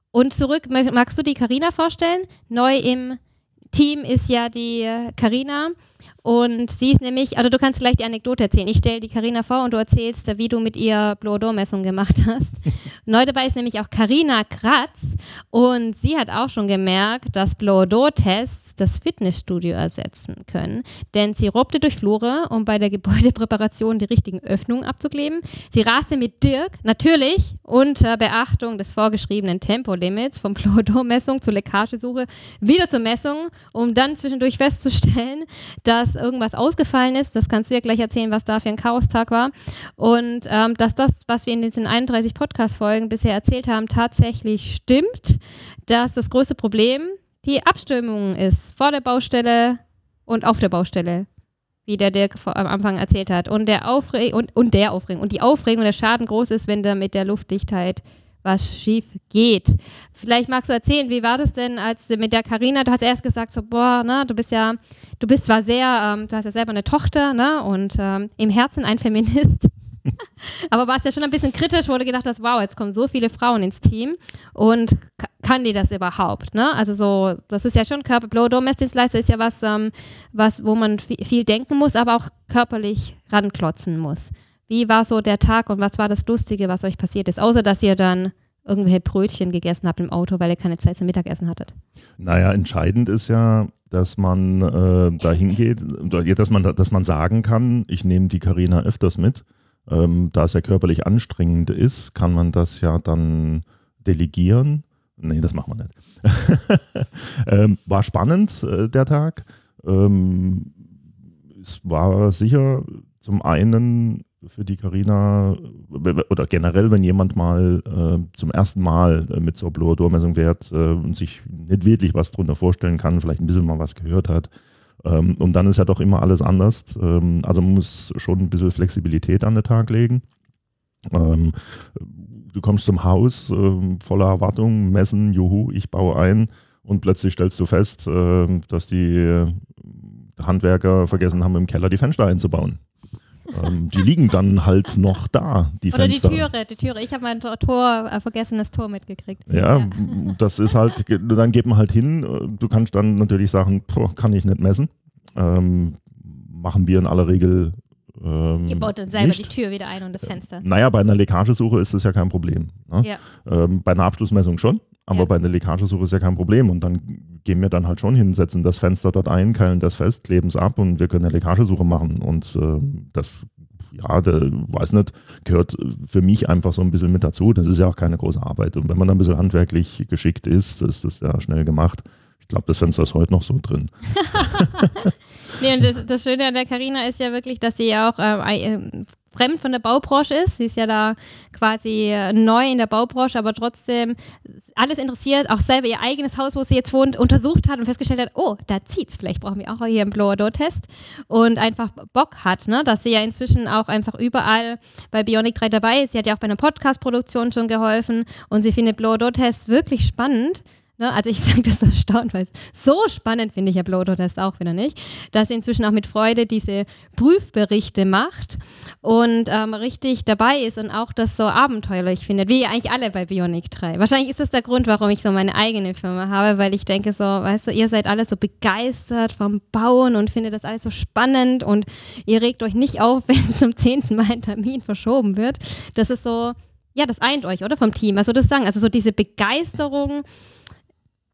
S1: Und zurück, magst du die Karina vorstellen? Neu im Team ist ja die Karina. Und sie ist nämlich, also du kannst gleich die Anekdote erzählen. Ich stelle die Karina vor und du erzählst, wie du mit ihr Blow-Door-Messung gemacht hast. Neu dabei ist nämlich auch Karina Kratz und sie hat auch schon gemerkt, dass Blow-Door-Tests das Fitnessstudio ersetzen können. Denn sie robte durch Flure, um bei der Gebäudepräparation die richtigen Öffnungen abzukleben. Sie raste mit Dirk, natürlich unter Beachtung des vorgeschriebenen Tempolimits vom Blow-Door-Messung zur Leckagesuche, wieder zur Messung, um dann zwischendurch festzustellen, dass irgendwas ausgefallen ist. Das kannst du ja gleich erzählen, was da für ein Chaostag war. Und ähm, dass das, was wir in diesen 31 Podcast-Folgen bisher erzählt haben, tatsächlich stimmt, dass das größte Problem die Abstimmung ist vor der Baustelle und auf der Baustelle wie der Dirk am Anfang erzählt hat. Und der Aufregung und, und der Aufregung und die Aufregung der Schaden groß ist, wenn da mit der Luftdichtheit was schief geht. Vielleicht magst du erzählen, wie war das denn, als mit der Karina? Du hast erst gesagt, so boah, ne, du bist ja, du bist zwar sehr, ähm, du hast ja selber eine Tochter, ne, und ähm, im Herzen ein Feminist. Aber warst ja schon ein bisschen kritisch, du gedacht hast, wow, jetzt kommen so viele Frauen ins Team und kann die das überhaupt? Ne? Also so, das ist ja schon Körper, Blow-Domestic-Dienstleister ist ja was, ähm, was, wo man viel denken muss, aber auch körperlich ranklotzen muss. Wie war so der Tag und was war das Lustige, was euch passiert ist? Außer, dass ihr dann irgendwelche Brötchen gegessen habt im Auto, weil ihr keine Zeit zum Mittagessen hattet.
S2: Naja, entscheidend ist ja, dass man äh, da hingeht, dass man, dass man sagen kann, ich nehme die Karina öfters mit. Ähm, da es ja körperlich anstrengend ist, kann man das ja dann delegieren. Nee, das machen wir nicht. ähm, war spannend, äh, der Tag. Ähm, es war sicher zum einen für die Karina oder generell, wenn jemand mal äh, zum ersten Mal äh, mit so Blur-Messung fährt äh, und sich nicht wirklich was drunter vorstellen kann, vielleicht ein bisschen mal was gehört hat. Ähm, und dann ist ja doch immer alles anders. Ähm, also man muss schon ein bisschen Flexibilität an den Tag legen. Ähm, du kommst zum Haus ähm, voller Erwartung, messen, juhu, ich baue ein und plötzlich stellst du fest, äh, dass die Handwerker vergessen haben, im Keller die Fenster einzubauen ähm, die liegen dann halt noch da, die
S1: Oder
S2: Fenster.
S1: die Türe, die Türe. Ich habe mein Tor, äh, vergessenes Tor mitgekriegt.
S2: Ja, ja, das ist halt, dann geht man halt hin. Du kannst dann natürlich sagen, kann ich nicht messen. Ähm, machen wir in aller Regel
S1: ähm, Ihr baut dann selber nicht. die Tür wieder ein und das Fenster.
S2: Naja, bei einer Leckagesuche ist das ja kein Problem. Ne? Ja. Ähm, bei einer Abschlussmessung schon, aber ja. bei einer Leckagesuche ist ja kein Problem. Und dann gehen wir dann halt schon hin, setzen das Fenster dort ein, keilen das fest, kleben es ab und wir können eine Leckagesuche machen. Und äh, das ja, der, weiß nicht, gehört für mich einfach so ein bisschen mit dazu. Das ist ja auch keine große Arbeit. Und wenn man dann ein bisschen handwerklich geschickt ist, ist das ja schnell gemacht. Ich glaube, das Fenster ist heute noch so drin.
S1: nee, und das, das Schöne an der Karina ist ja wirklich, dass sie ja auch äh, fremd von der Baubranche ist. Sie ist ja da quasi äh, neu in der Baubranche, aber trotzdem alles interessiert, auch selber ihr eigenes Haus, wo sie jetzt wohnt, untersucht hat und festgestellt hat, oh, da zieht's. Vielleicht brauchen wir auch hier einen Blower-Door-Test und einfach Bock hat, ne? dass sie ja inzwischen auch einfach überall bei Bionic 3 dabei ist. Sie hat ja auch bei einer Podcast-Produktion schon geholfen und sie findet Blower-Door-Tests wirklich spannend Ne? Also ich sage das so erstaunt, weil es so spannend finde ich ja Blodo das auch wieder nicht, dass sie inzwischen auch mit Freude diese Prüfberichte macht und ähm, richtig dabei ist und auch das so abenteuerlich findet, wie eigentlich alle bei Bionic 3. Wahrscheinlich ist das der Grund, warum ich so meine eigene Firma habe, weil ich denke so, weißt du, ihr seid alle so begeistert vom Bauen und findet das alles so spannend und ihr regt euch nicht auf, wenn zum zehnten Mal ein Termin verschoben wird. Das ist so, ja, das eint euch, oder? Vom Team. Also das sagen, also so diese Begeisterung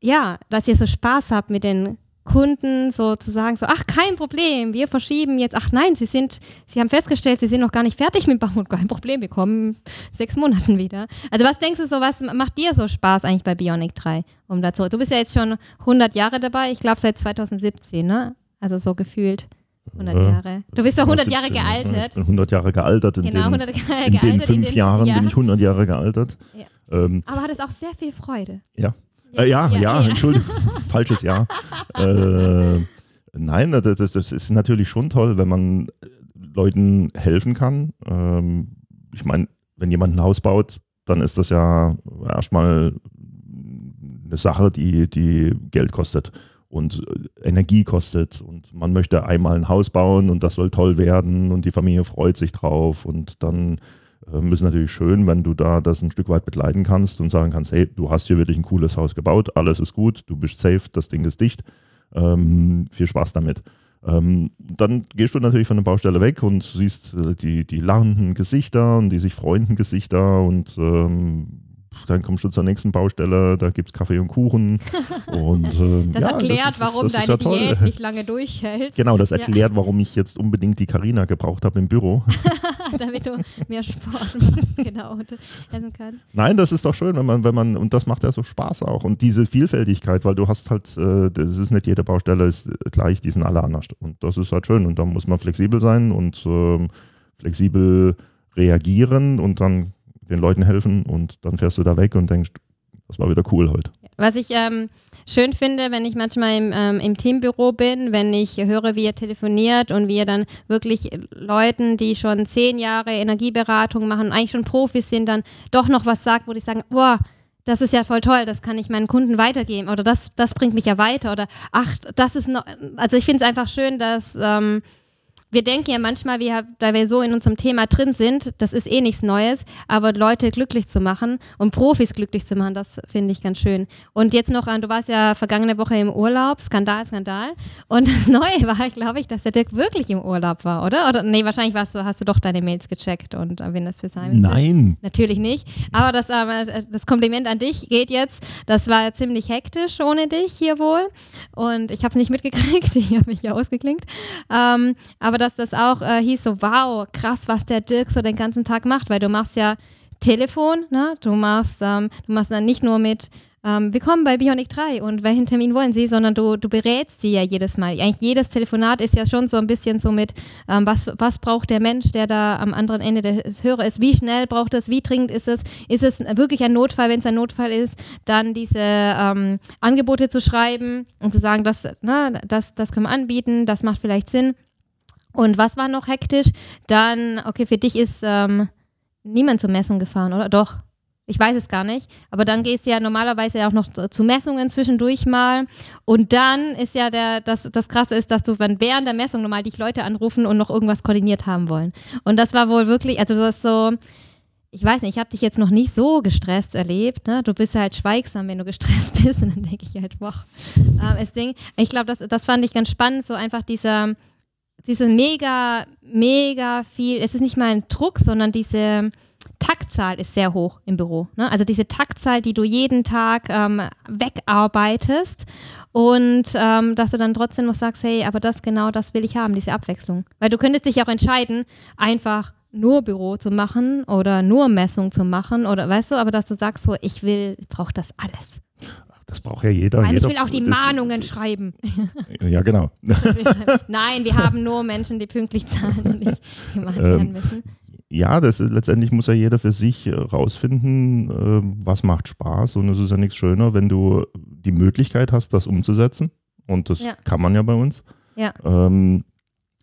S1: ja, dass ihr so Spaß habt mit den Kunden, so zu sagen, so, ach, kein Problem, wir verschieben jetzt, ach nein, sie sind, sie haben festgestellt, sie sind noch gar nicht fertig mit Bauen, kein Problem, wir kommen sechs Monaten wieder. Also was denkst du so, was macht dir so Spaß eigentlich bei Bionic 3? Um dazu, du bist ja jetzt schon 100 Jahre dabei, ich glaube seit 2017, ne? Also so gefühlt. 100 Jahre. Du bist doch 100 Jahre gealtert. Ich
S2: bin 100 Jahre gealtert. In
S1: genau, 100 Jahre in
S2: den fünf in den, Jahren ja. bin ich 100 Jahre gealtert.
S1: Ja. Ähm, Aber hat es auch sehr viel Freude.
S2: Ja, ja, äh, ja, ja, ja, Entschuldigung, falsches Jahr. Äh, nein, das, das, ist natürlich schon toll, wenn man Leuten helfen kann. Ähm, ich meine, wenn jemand ein Haus baut, dann ist das ja erstmal eine Sache, die, die Geld kostet und Energie kostet. Und man möchte einmal ein Haus bauen und das soll toll werden und die Familie freut sich drauf und dann ähm, ist natürlich schön, wenn du da das ein Stück weit begleiten kannst und sagen kannst, hey, du hast hier wirklich ein cooles Haus gebaut, alles ist gut, du bist safe, das Ding ist dicht, ähm, viel Spaß damit. Ähm, dann gehst du natürlich von der Baustelle weg und siehst äh, die, die lachenden Gesichter und die sich freunden Gesichter und ähm, dann kommst du zur nächsten Baustelle, da gibt es Kaffee und Kuchen. und,
S1: ähm, das ja, erklärt, das ist, warum das deine ja Diät nicht lange durchhält.
S2: Genau, das erklärt, ja. warum ich jetzt unbedingt die Karina gebraucht habe im Büro.
S1: Damit du mehr Sport machst, genau, und essen kannst.
S2: Nein, das ist doch schön, wenn man, wenn man, und das macht ja so Spaß auch. Und diese Vielfältigkeit, weil du hast halt, äh, das ist nicht jede Baustelle ist gleich, die sind alle anders. Und das ist halt schön. Und da muss man flexibel sein und ähm, flexibel reagieren und dann den Leuten helfen und dann fährst du da weg und denkst, das war wieder cool heute.
S1: Was ich ähm, schön finde, wenn ich manchmal im, ähm, im Teambüro bin, wenn ich höre, wie ihr telefoniert und wie ihr dann wirklich Leuten, die schon zehn Jahre Energieberatung machen, eigentlich schon Profis sind, dann doch noch was sagt, wo die sagen, boah, das ist ja voll toll, das kann ich meinen Kunden weitergeben oder das, das bringt mich ja weiter oder ach, das ist noch, also ich finde es einfach schön, dass ähm, wir denken ja manchmal, wir, da wir so in unserem Thema drin sind, das ist eh nichts Neues, aber Leute glücklich zu machen und Profis glücklich zu machen, das finde ich ganz schön. Und jetzt noch, du warst ja vergangene Woche im Urlaub, Skandal, Skandal. Und das Neue war, glaube ich, dass der Dirk wirklich im Urlaub war, oder? Oder nee, wahrscheinlich warst du, hast du doch deine Mails gecheckt und äh, wenn das für sein
S2: Nein.
S1: Ist. Natürlich nicht. Aber das, äh, das Kompliment an dich geht jetzt. Das war ziemlich hektisch ohne dich hier wohl. Und ich habe es nicht mitgekriegt, ich habe mich ja ausgeklinkt. Ähm, aber dass das auch äh, hieß so, wow, krass, was der Dirk so den ganzen Tag macht, weil du machst ja Telefon, ne? du machst, ähm, du machst dann nicht nur mit ähm, willkommen bei Bionic 3 und welchen Termin wollen Sie, sondern du, du berätst sie ja jedes Mal. Eigentlich jedes Telefonat ist ja schon so ein bisschen so mit, ähm, was, was braucht der Mensch, der da am anderen Ende des Hörer ist, wie schnell braucht es, wie dringend ist es, ist es wirklich ein Notfall, wenn es ein Notfall ist, dann diese ähm, Angebote zu schreiben und zu sagen, das, na, das, das können wir anbieten, das macht vielleicht Sinn. Und was war noch hektisch? Dann, okay, für dich ist ähm, niemand zur Messung gefahren, oder? Doch. Ich weiß es gar nicht. Aber dann gehst du ja normalerweise auch noch zu Messungen zwischendurch mal. Und dann ist ja der, das, das Krasse ist, dass du wenn während der Messung normal dich Leute anrufen und noch irgendwas koordiniert haben wollen. Und das war wohl wirklich, also das ist so, ich weiß nicht, ich habe dich jetzt noch nicht so gestresst erlebt. Ne? Du bist halt schweigsam, wenn du gestresst bist. Und dann denke ich halt, boah, ähm, Ding. Ich glaube, das, das fand ich ganz spannend, so einfach dieser diese mega, mega viel, es ist nicht mal ein Druck, sondern diese Taktzahl ist sehr hoch im Büro. Ne? Also diese Taktzahl, die du jeden Tag ähm, wegarbeitest und ähm, dass du dann trotzdem noch sagst, hey, aber das genau, das will ich haben, diese Abwechslung. Weil du könntest dich auch entscheiden, einfach nur Büro zu machen oder nur Messung zu machen oder weißt du, aber dass du sagst so, ich will, brauche das alles.
S2: Das braucht ja jeder.
S1: Nein,
S2: jeder,
S1: ich will auch die
S2: das-
S1: Mahnungen schreiben.
S2: Ja, genau.
S1: Nein, wir haben nur Menschen, die pünktlich zahlen und nicht gemacht
S2: Ähm,
S1: werden müssen.
S2: Ja, das ist, letztendlich muss ja jeder für sich äh, rausfinden, äh, was macht Spaß. Und es ist ja nichts schöner, wenn du die Möglichkeit hast, das umzusetzen. Und das
S1: Ja.
S2: kann man ja bei uns.
S1: Ja.
S2: Ähm,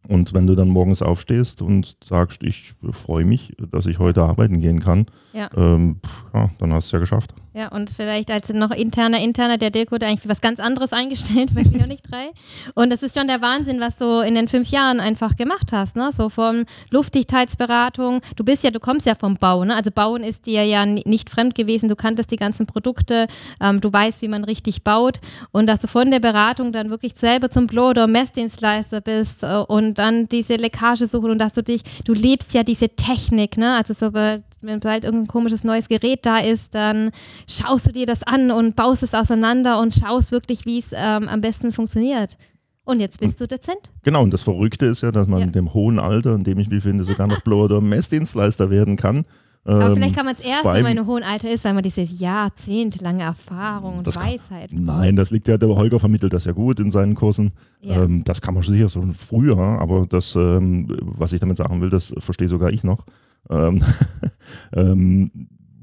S2: und wenn du dann morgens aufstehst und sagst, ich freue mich, dass ich heute arbeiten gehen kann,
S1: Ja.
S2: ähm, ja, dann hast du es ja geschafft.
S1: Ja, und vielleicht als noch interner, interner, der Dirk wurde eigentlich für was ganz anderes eingestellt bei Bionic 3. Und das ist schon der Wahnsinn, was du in den fünf Jahren einfach gemacht hast, ne? So von Luftdichtheitsberatung. Du bist ja, du kommst ja vom Bau, ne? Also Bauen ist dir ja ni- nicht fremd gewesen. Du kanntest die ganzen Produkte, ähm, du weißt, wie man richtig baut. Und dass du von der Beratung dann wirklich selber zum Blow- oder Messdienstleister bist äh, und dann diese Leckage suchen und dass du dich, du lebst ja diese Technik, ne? Also so, wenn halt irgendein komisches neues Gerät da ist, dann schaust du dir das an und baust es auseinander und schaust wirklich, wie es ähm, am besten funktioniert. Und jetzt bist du dezent.
S2: Genau, und das Verrückte ist ja, dass man
S1: Ja.
S2: in dem hohen Alter, in dem ich mich finde, sogar noch Blow- oder Messdienstleister werden kann.
S1: Aber
S2: Ähm,
S1: vielleicht kann man es erst, wenn man in einem hohen Alter ist, weil man diese jahrzehntelange Erfahrung und
S2: Das kann-
S1: Weisheit.
S2: Nein, das liegt ja, der Holger vermittelt das ja gut in seinen Kursen.
S1: Ja.
S2: Ähm, das kann man sicher so früher, aber das, ähm, was ich damit sagen will, das verstehe sogar ich noch. Ähm, ähm,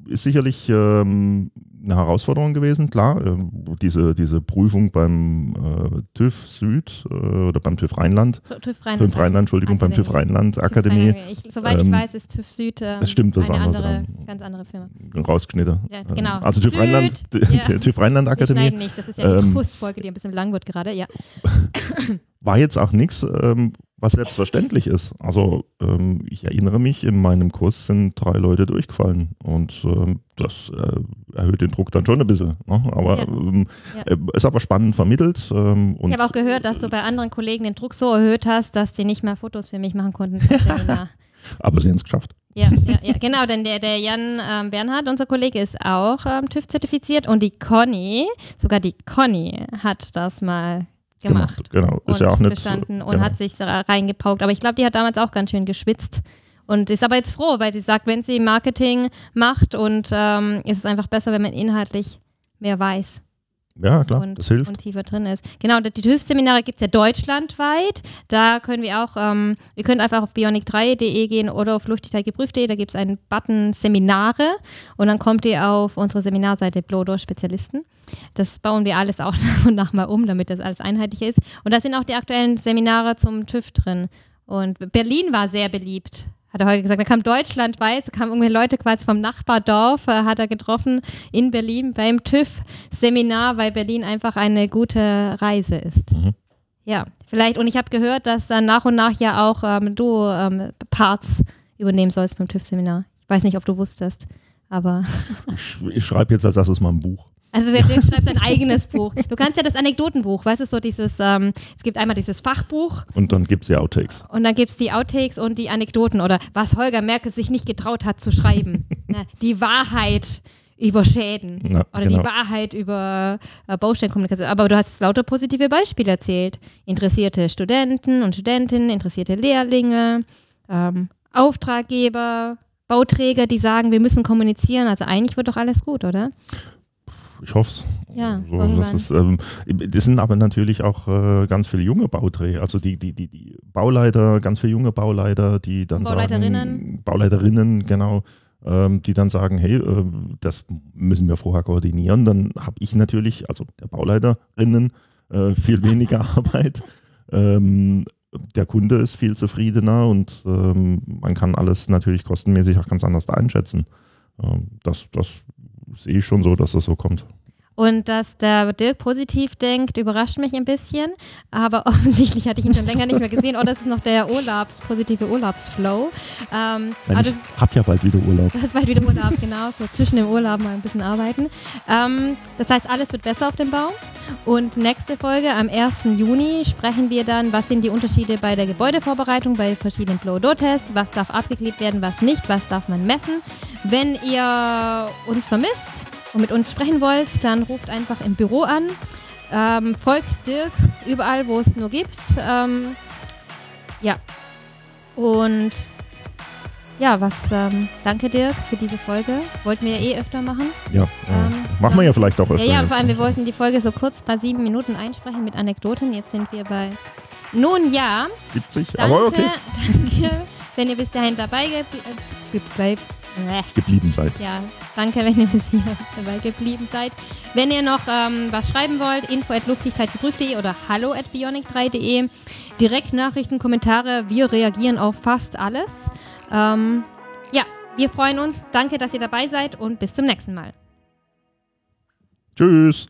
S2: ist sicherlich ähm, eine Herausforderung gewesen, klar. Ähm, diese, diese Prüfung beim äh, TÜV Süd äh, oder beim TÜV Rheinland,
S1: TÜV Rheinland.
S2: TÜV Rheinland, Entschuldigung, beim TÜV
S1: Akademie.
S2: Rheinland
S1: TÜV
S2: Akademie
S1: Rheinland. Ich, soweit ich
S2: Ähm,
S1: weiß, ist TÜV Süd ähm,
S2: das stimmt, das
S1: eine andere,
S2: ähm,
S1: ganz andere Firma.
S2: rausgeschnitten.
S1: Ja, genau.
S2: Also TÜV
S1: Süd,
S2: Rheinland,
S1: ja.
S2: TÜV Rheinland Akademie.
S1: schneiden nicht, das ist ja die
S2: Ähm,
S1: Trostfolge, die ein bisschen lang wird gerade. Ja.
S2: war jetzt auch nichts, ähm, was selbstverständlich ist. Also ähm, ich erinnere mich, in meinem Kurs sind drei Leute durchgefallen und ähm, das äh, erhöht den Druck dann schon ein bisschen. Ne? Aber
S1: Ja.
S2: ähm,
S1: Ja.
S2: äh, ist aber spannend vermittelt. Ähm,
S1: Ich habe auch gehört, dass du bei anderen Kollegen den Druck so erhöht hast, dass die nicht mehr Fotos für mich machen konnten.
S2: aber sie haben es geschafft.
S1: Ja, ja, ja, genau, denn der, der Jan ähm, Bernhard, unser Kollege, ist auch ähm, TÜV-zertifiziert und die Conny, sogar die Conny hat das mal gemacht.
S2: Genau. Ist
S1: und
S2: ja auch nicht.
S1: bestanden und
S2: genau.
S1: hat sich da reingepaukt. Aber ich glaube, die hat damals auch ganz schön geschwitzt und ist aber jetzt froh, weil sie sagt, wenn sie Marketing macht und ähm, ist es einfach besser, wenn man inhaltlich mehr weiß
S2: Ja, klar,
S1: und,
S2: das hilft.
S1: und tiefer drin ist. Genau, die TÜV-Seminare gibt es ja deutschlandweit. Da können wir auch, ähm, ihr könnt einfach auf bionic3.de gehen oder auf luchtigteilgeprüft.de, da gibt es einen Button Seminare und dann kommt ihr auf unsere Seminarseite Blodo Spezialisten. Das bauen wir alles auch nach und nach mal um, damit das alles einheitlich ist. Und da sind auch die aktuellen Seminare zum TÜV drin. Und Berlin war sehr beliebt. Hat er heute gesagt. Da kam deutschlandweit, kamen irgendwie Leute quasi vom Nachbardorf, äh, hat er getroffen in Berlin beim TÜV-Seminar, weil Berlin einfach eine gute Reise ist.
S2: Mhm.
S1: Ja, vielleicht, und ich habe gehört, dass dann nach und nach ja auch ähm, du ähm, Parts übernehmen sollst beim TÜV-Seminar. Ich weiß nicht, ob du wusstest, aber.
S2: Ich, ich schreibe jetzt als erstes mal ein Buch.
S1: Also der Dirk schreibt sein eigenes Buch. Du kannst ja das Anekdotenbuch, weißt du, so dieses, ähm, es gibt einmal dieses Fachbuch
S2: Und dann gibt es die Outtakes.
S1: und dann gibt es die Outtakes und die Anekdoten oder was Holger Merkel sich nicht getraut hat zu schreiben. ne? Die Wahrheit über Schäden
S2: Ja,
S1: oder
S2: genau.
S1: die Wahrheit über äh, Baustellenkommunikation. Aber du hast jetzt lauter positive Beispiele erzählt. Interessierte Studenten und Studentinnen, interessierte Lehrlinge, ähm, Auftraggeber, Bauträger, die sagen, wir müssen kommunizieren. Also eigentlich wird doch alles gut, oder?
S2: Ich hoffe es.
S1: Ja,
S2: so,
S1: irgendwann.
S2: das, ist, ähm, das sind aber natürlich auch äh, ganz viele junge Bauträger, also die, die, die, die Bauleiter, ganz viele junge Bauleiter, die dann
S1: Bauleiterinnen.
S2: sagen, Bauleiterinnen, genau, ähm, die dann sagen, hey, äh, das müssen wir vorher koordinieren. Dann habe ich natürlich, also der Bauleiterinnen, äh, viel weniger Arbeit. Ähm, der Kunde ist viel zufriedener und ähm, man kann alles natürlich kostenmäßig auch ganz anders einschätzen. Ähm, das, das sehe ich schon so, dass das so kommt.
S1: Und dass der Dirk positiv denkt, überrascht mich ein bisschen. Aber offensichtlich hatte ich ihn schon länger nicht mehr gesehen. Oh, das ist noch der Urlaubs, positive Urlaubsflow. Ähm,
S2: Nein, ich habe ja bald wieder Urlaub.
S1: das ist bald wieder Urlaub, genau. So zwischen dem Urlaub mal ein bisschen arbeiten. Ähm, das heißt, alles wird besser auf dem Bau. Und nächste Folge am 1. Juni sprechen wir dann, was sind die Unterschiede bei der Gebäudevorbereitung, bei verschiedenen Blow-Do-Tests, was darf abgeklebt werden, was nicht, was darf man messen. Wenn ihr uns vermisst und mit uns sprechen wollt, dann ruft einfach im Büro an. Ähm, folgt Dirk überall, wo es nur gibt. Ähm, ja. Und ja, was, ähm, danke Dirk für diese Folge. Wollten wir ja eh öfter machen.
S2: Ja,
S1: Ähm,
S2: äh, machen wir ja vielleicht auch öfter.
S1: Ja, ja, vor allem, wir wollten die Folge so kurz bei sieben Minuten einsprechen mit Anekdoten. Jetzt sind wir bei nun ja.
S2: 70,
S1: Danke,
S2: aber okay.
S1: danke, wenn ihr bis dahin dabei gebl äh, gebleibt.
S2: Geblieben seid.
S1: ja, danke, wenn ihr bis hier dabei geblieben seid. Wenn ihr noch ähm, was schreiben wollt, info at luftigkeitgeprüft.de oder hallo at bionic3.de. Direktnachrichten, Kommentare, wir reagieren auf fast alles. Ähm, ja, wir freuen uns. Danke, dass ihr dabei seid und bis zum nächsten Mal.
S2: Tschüss.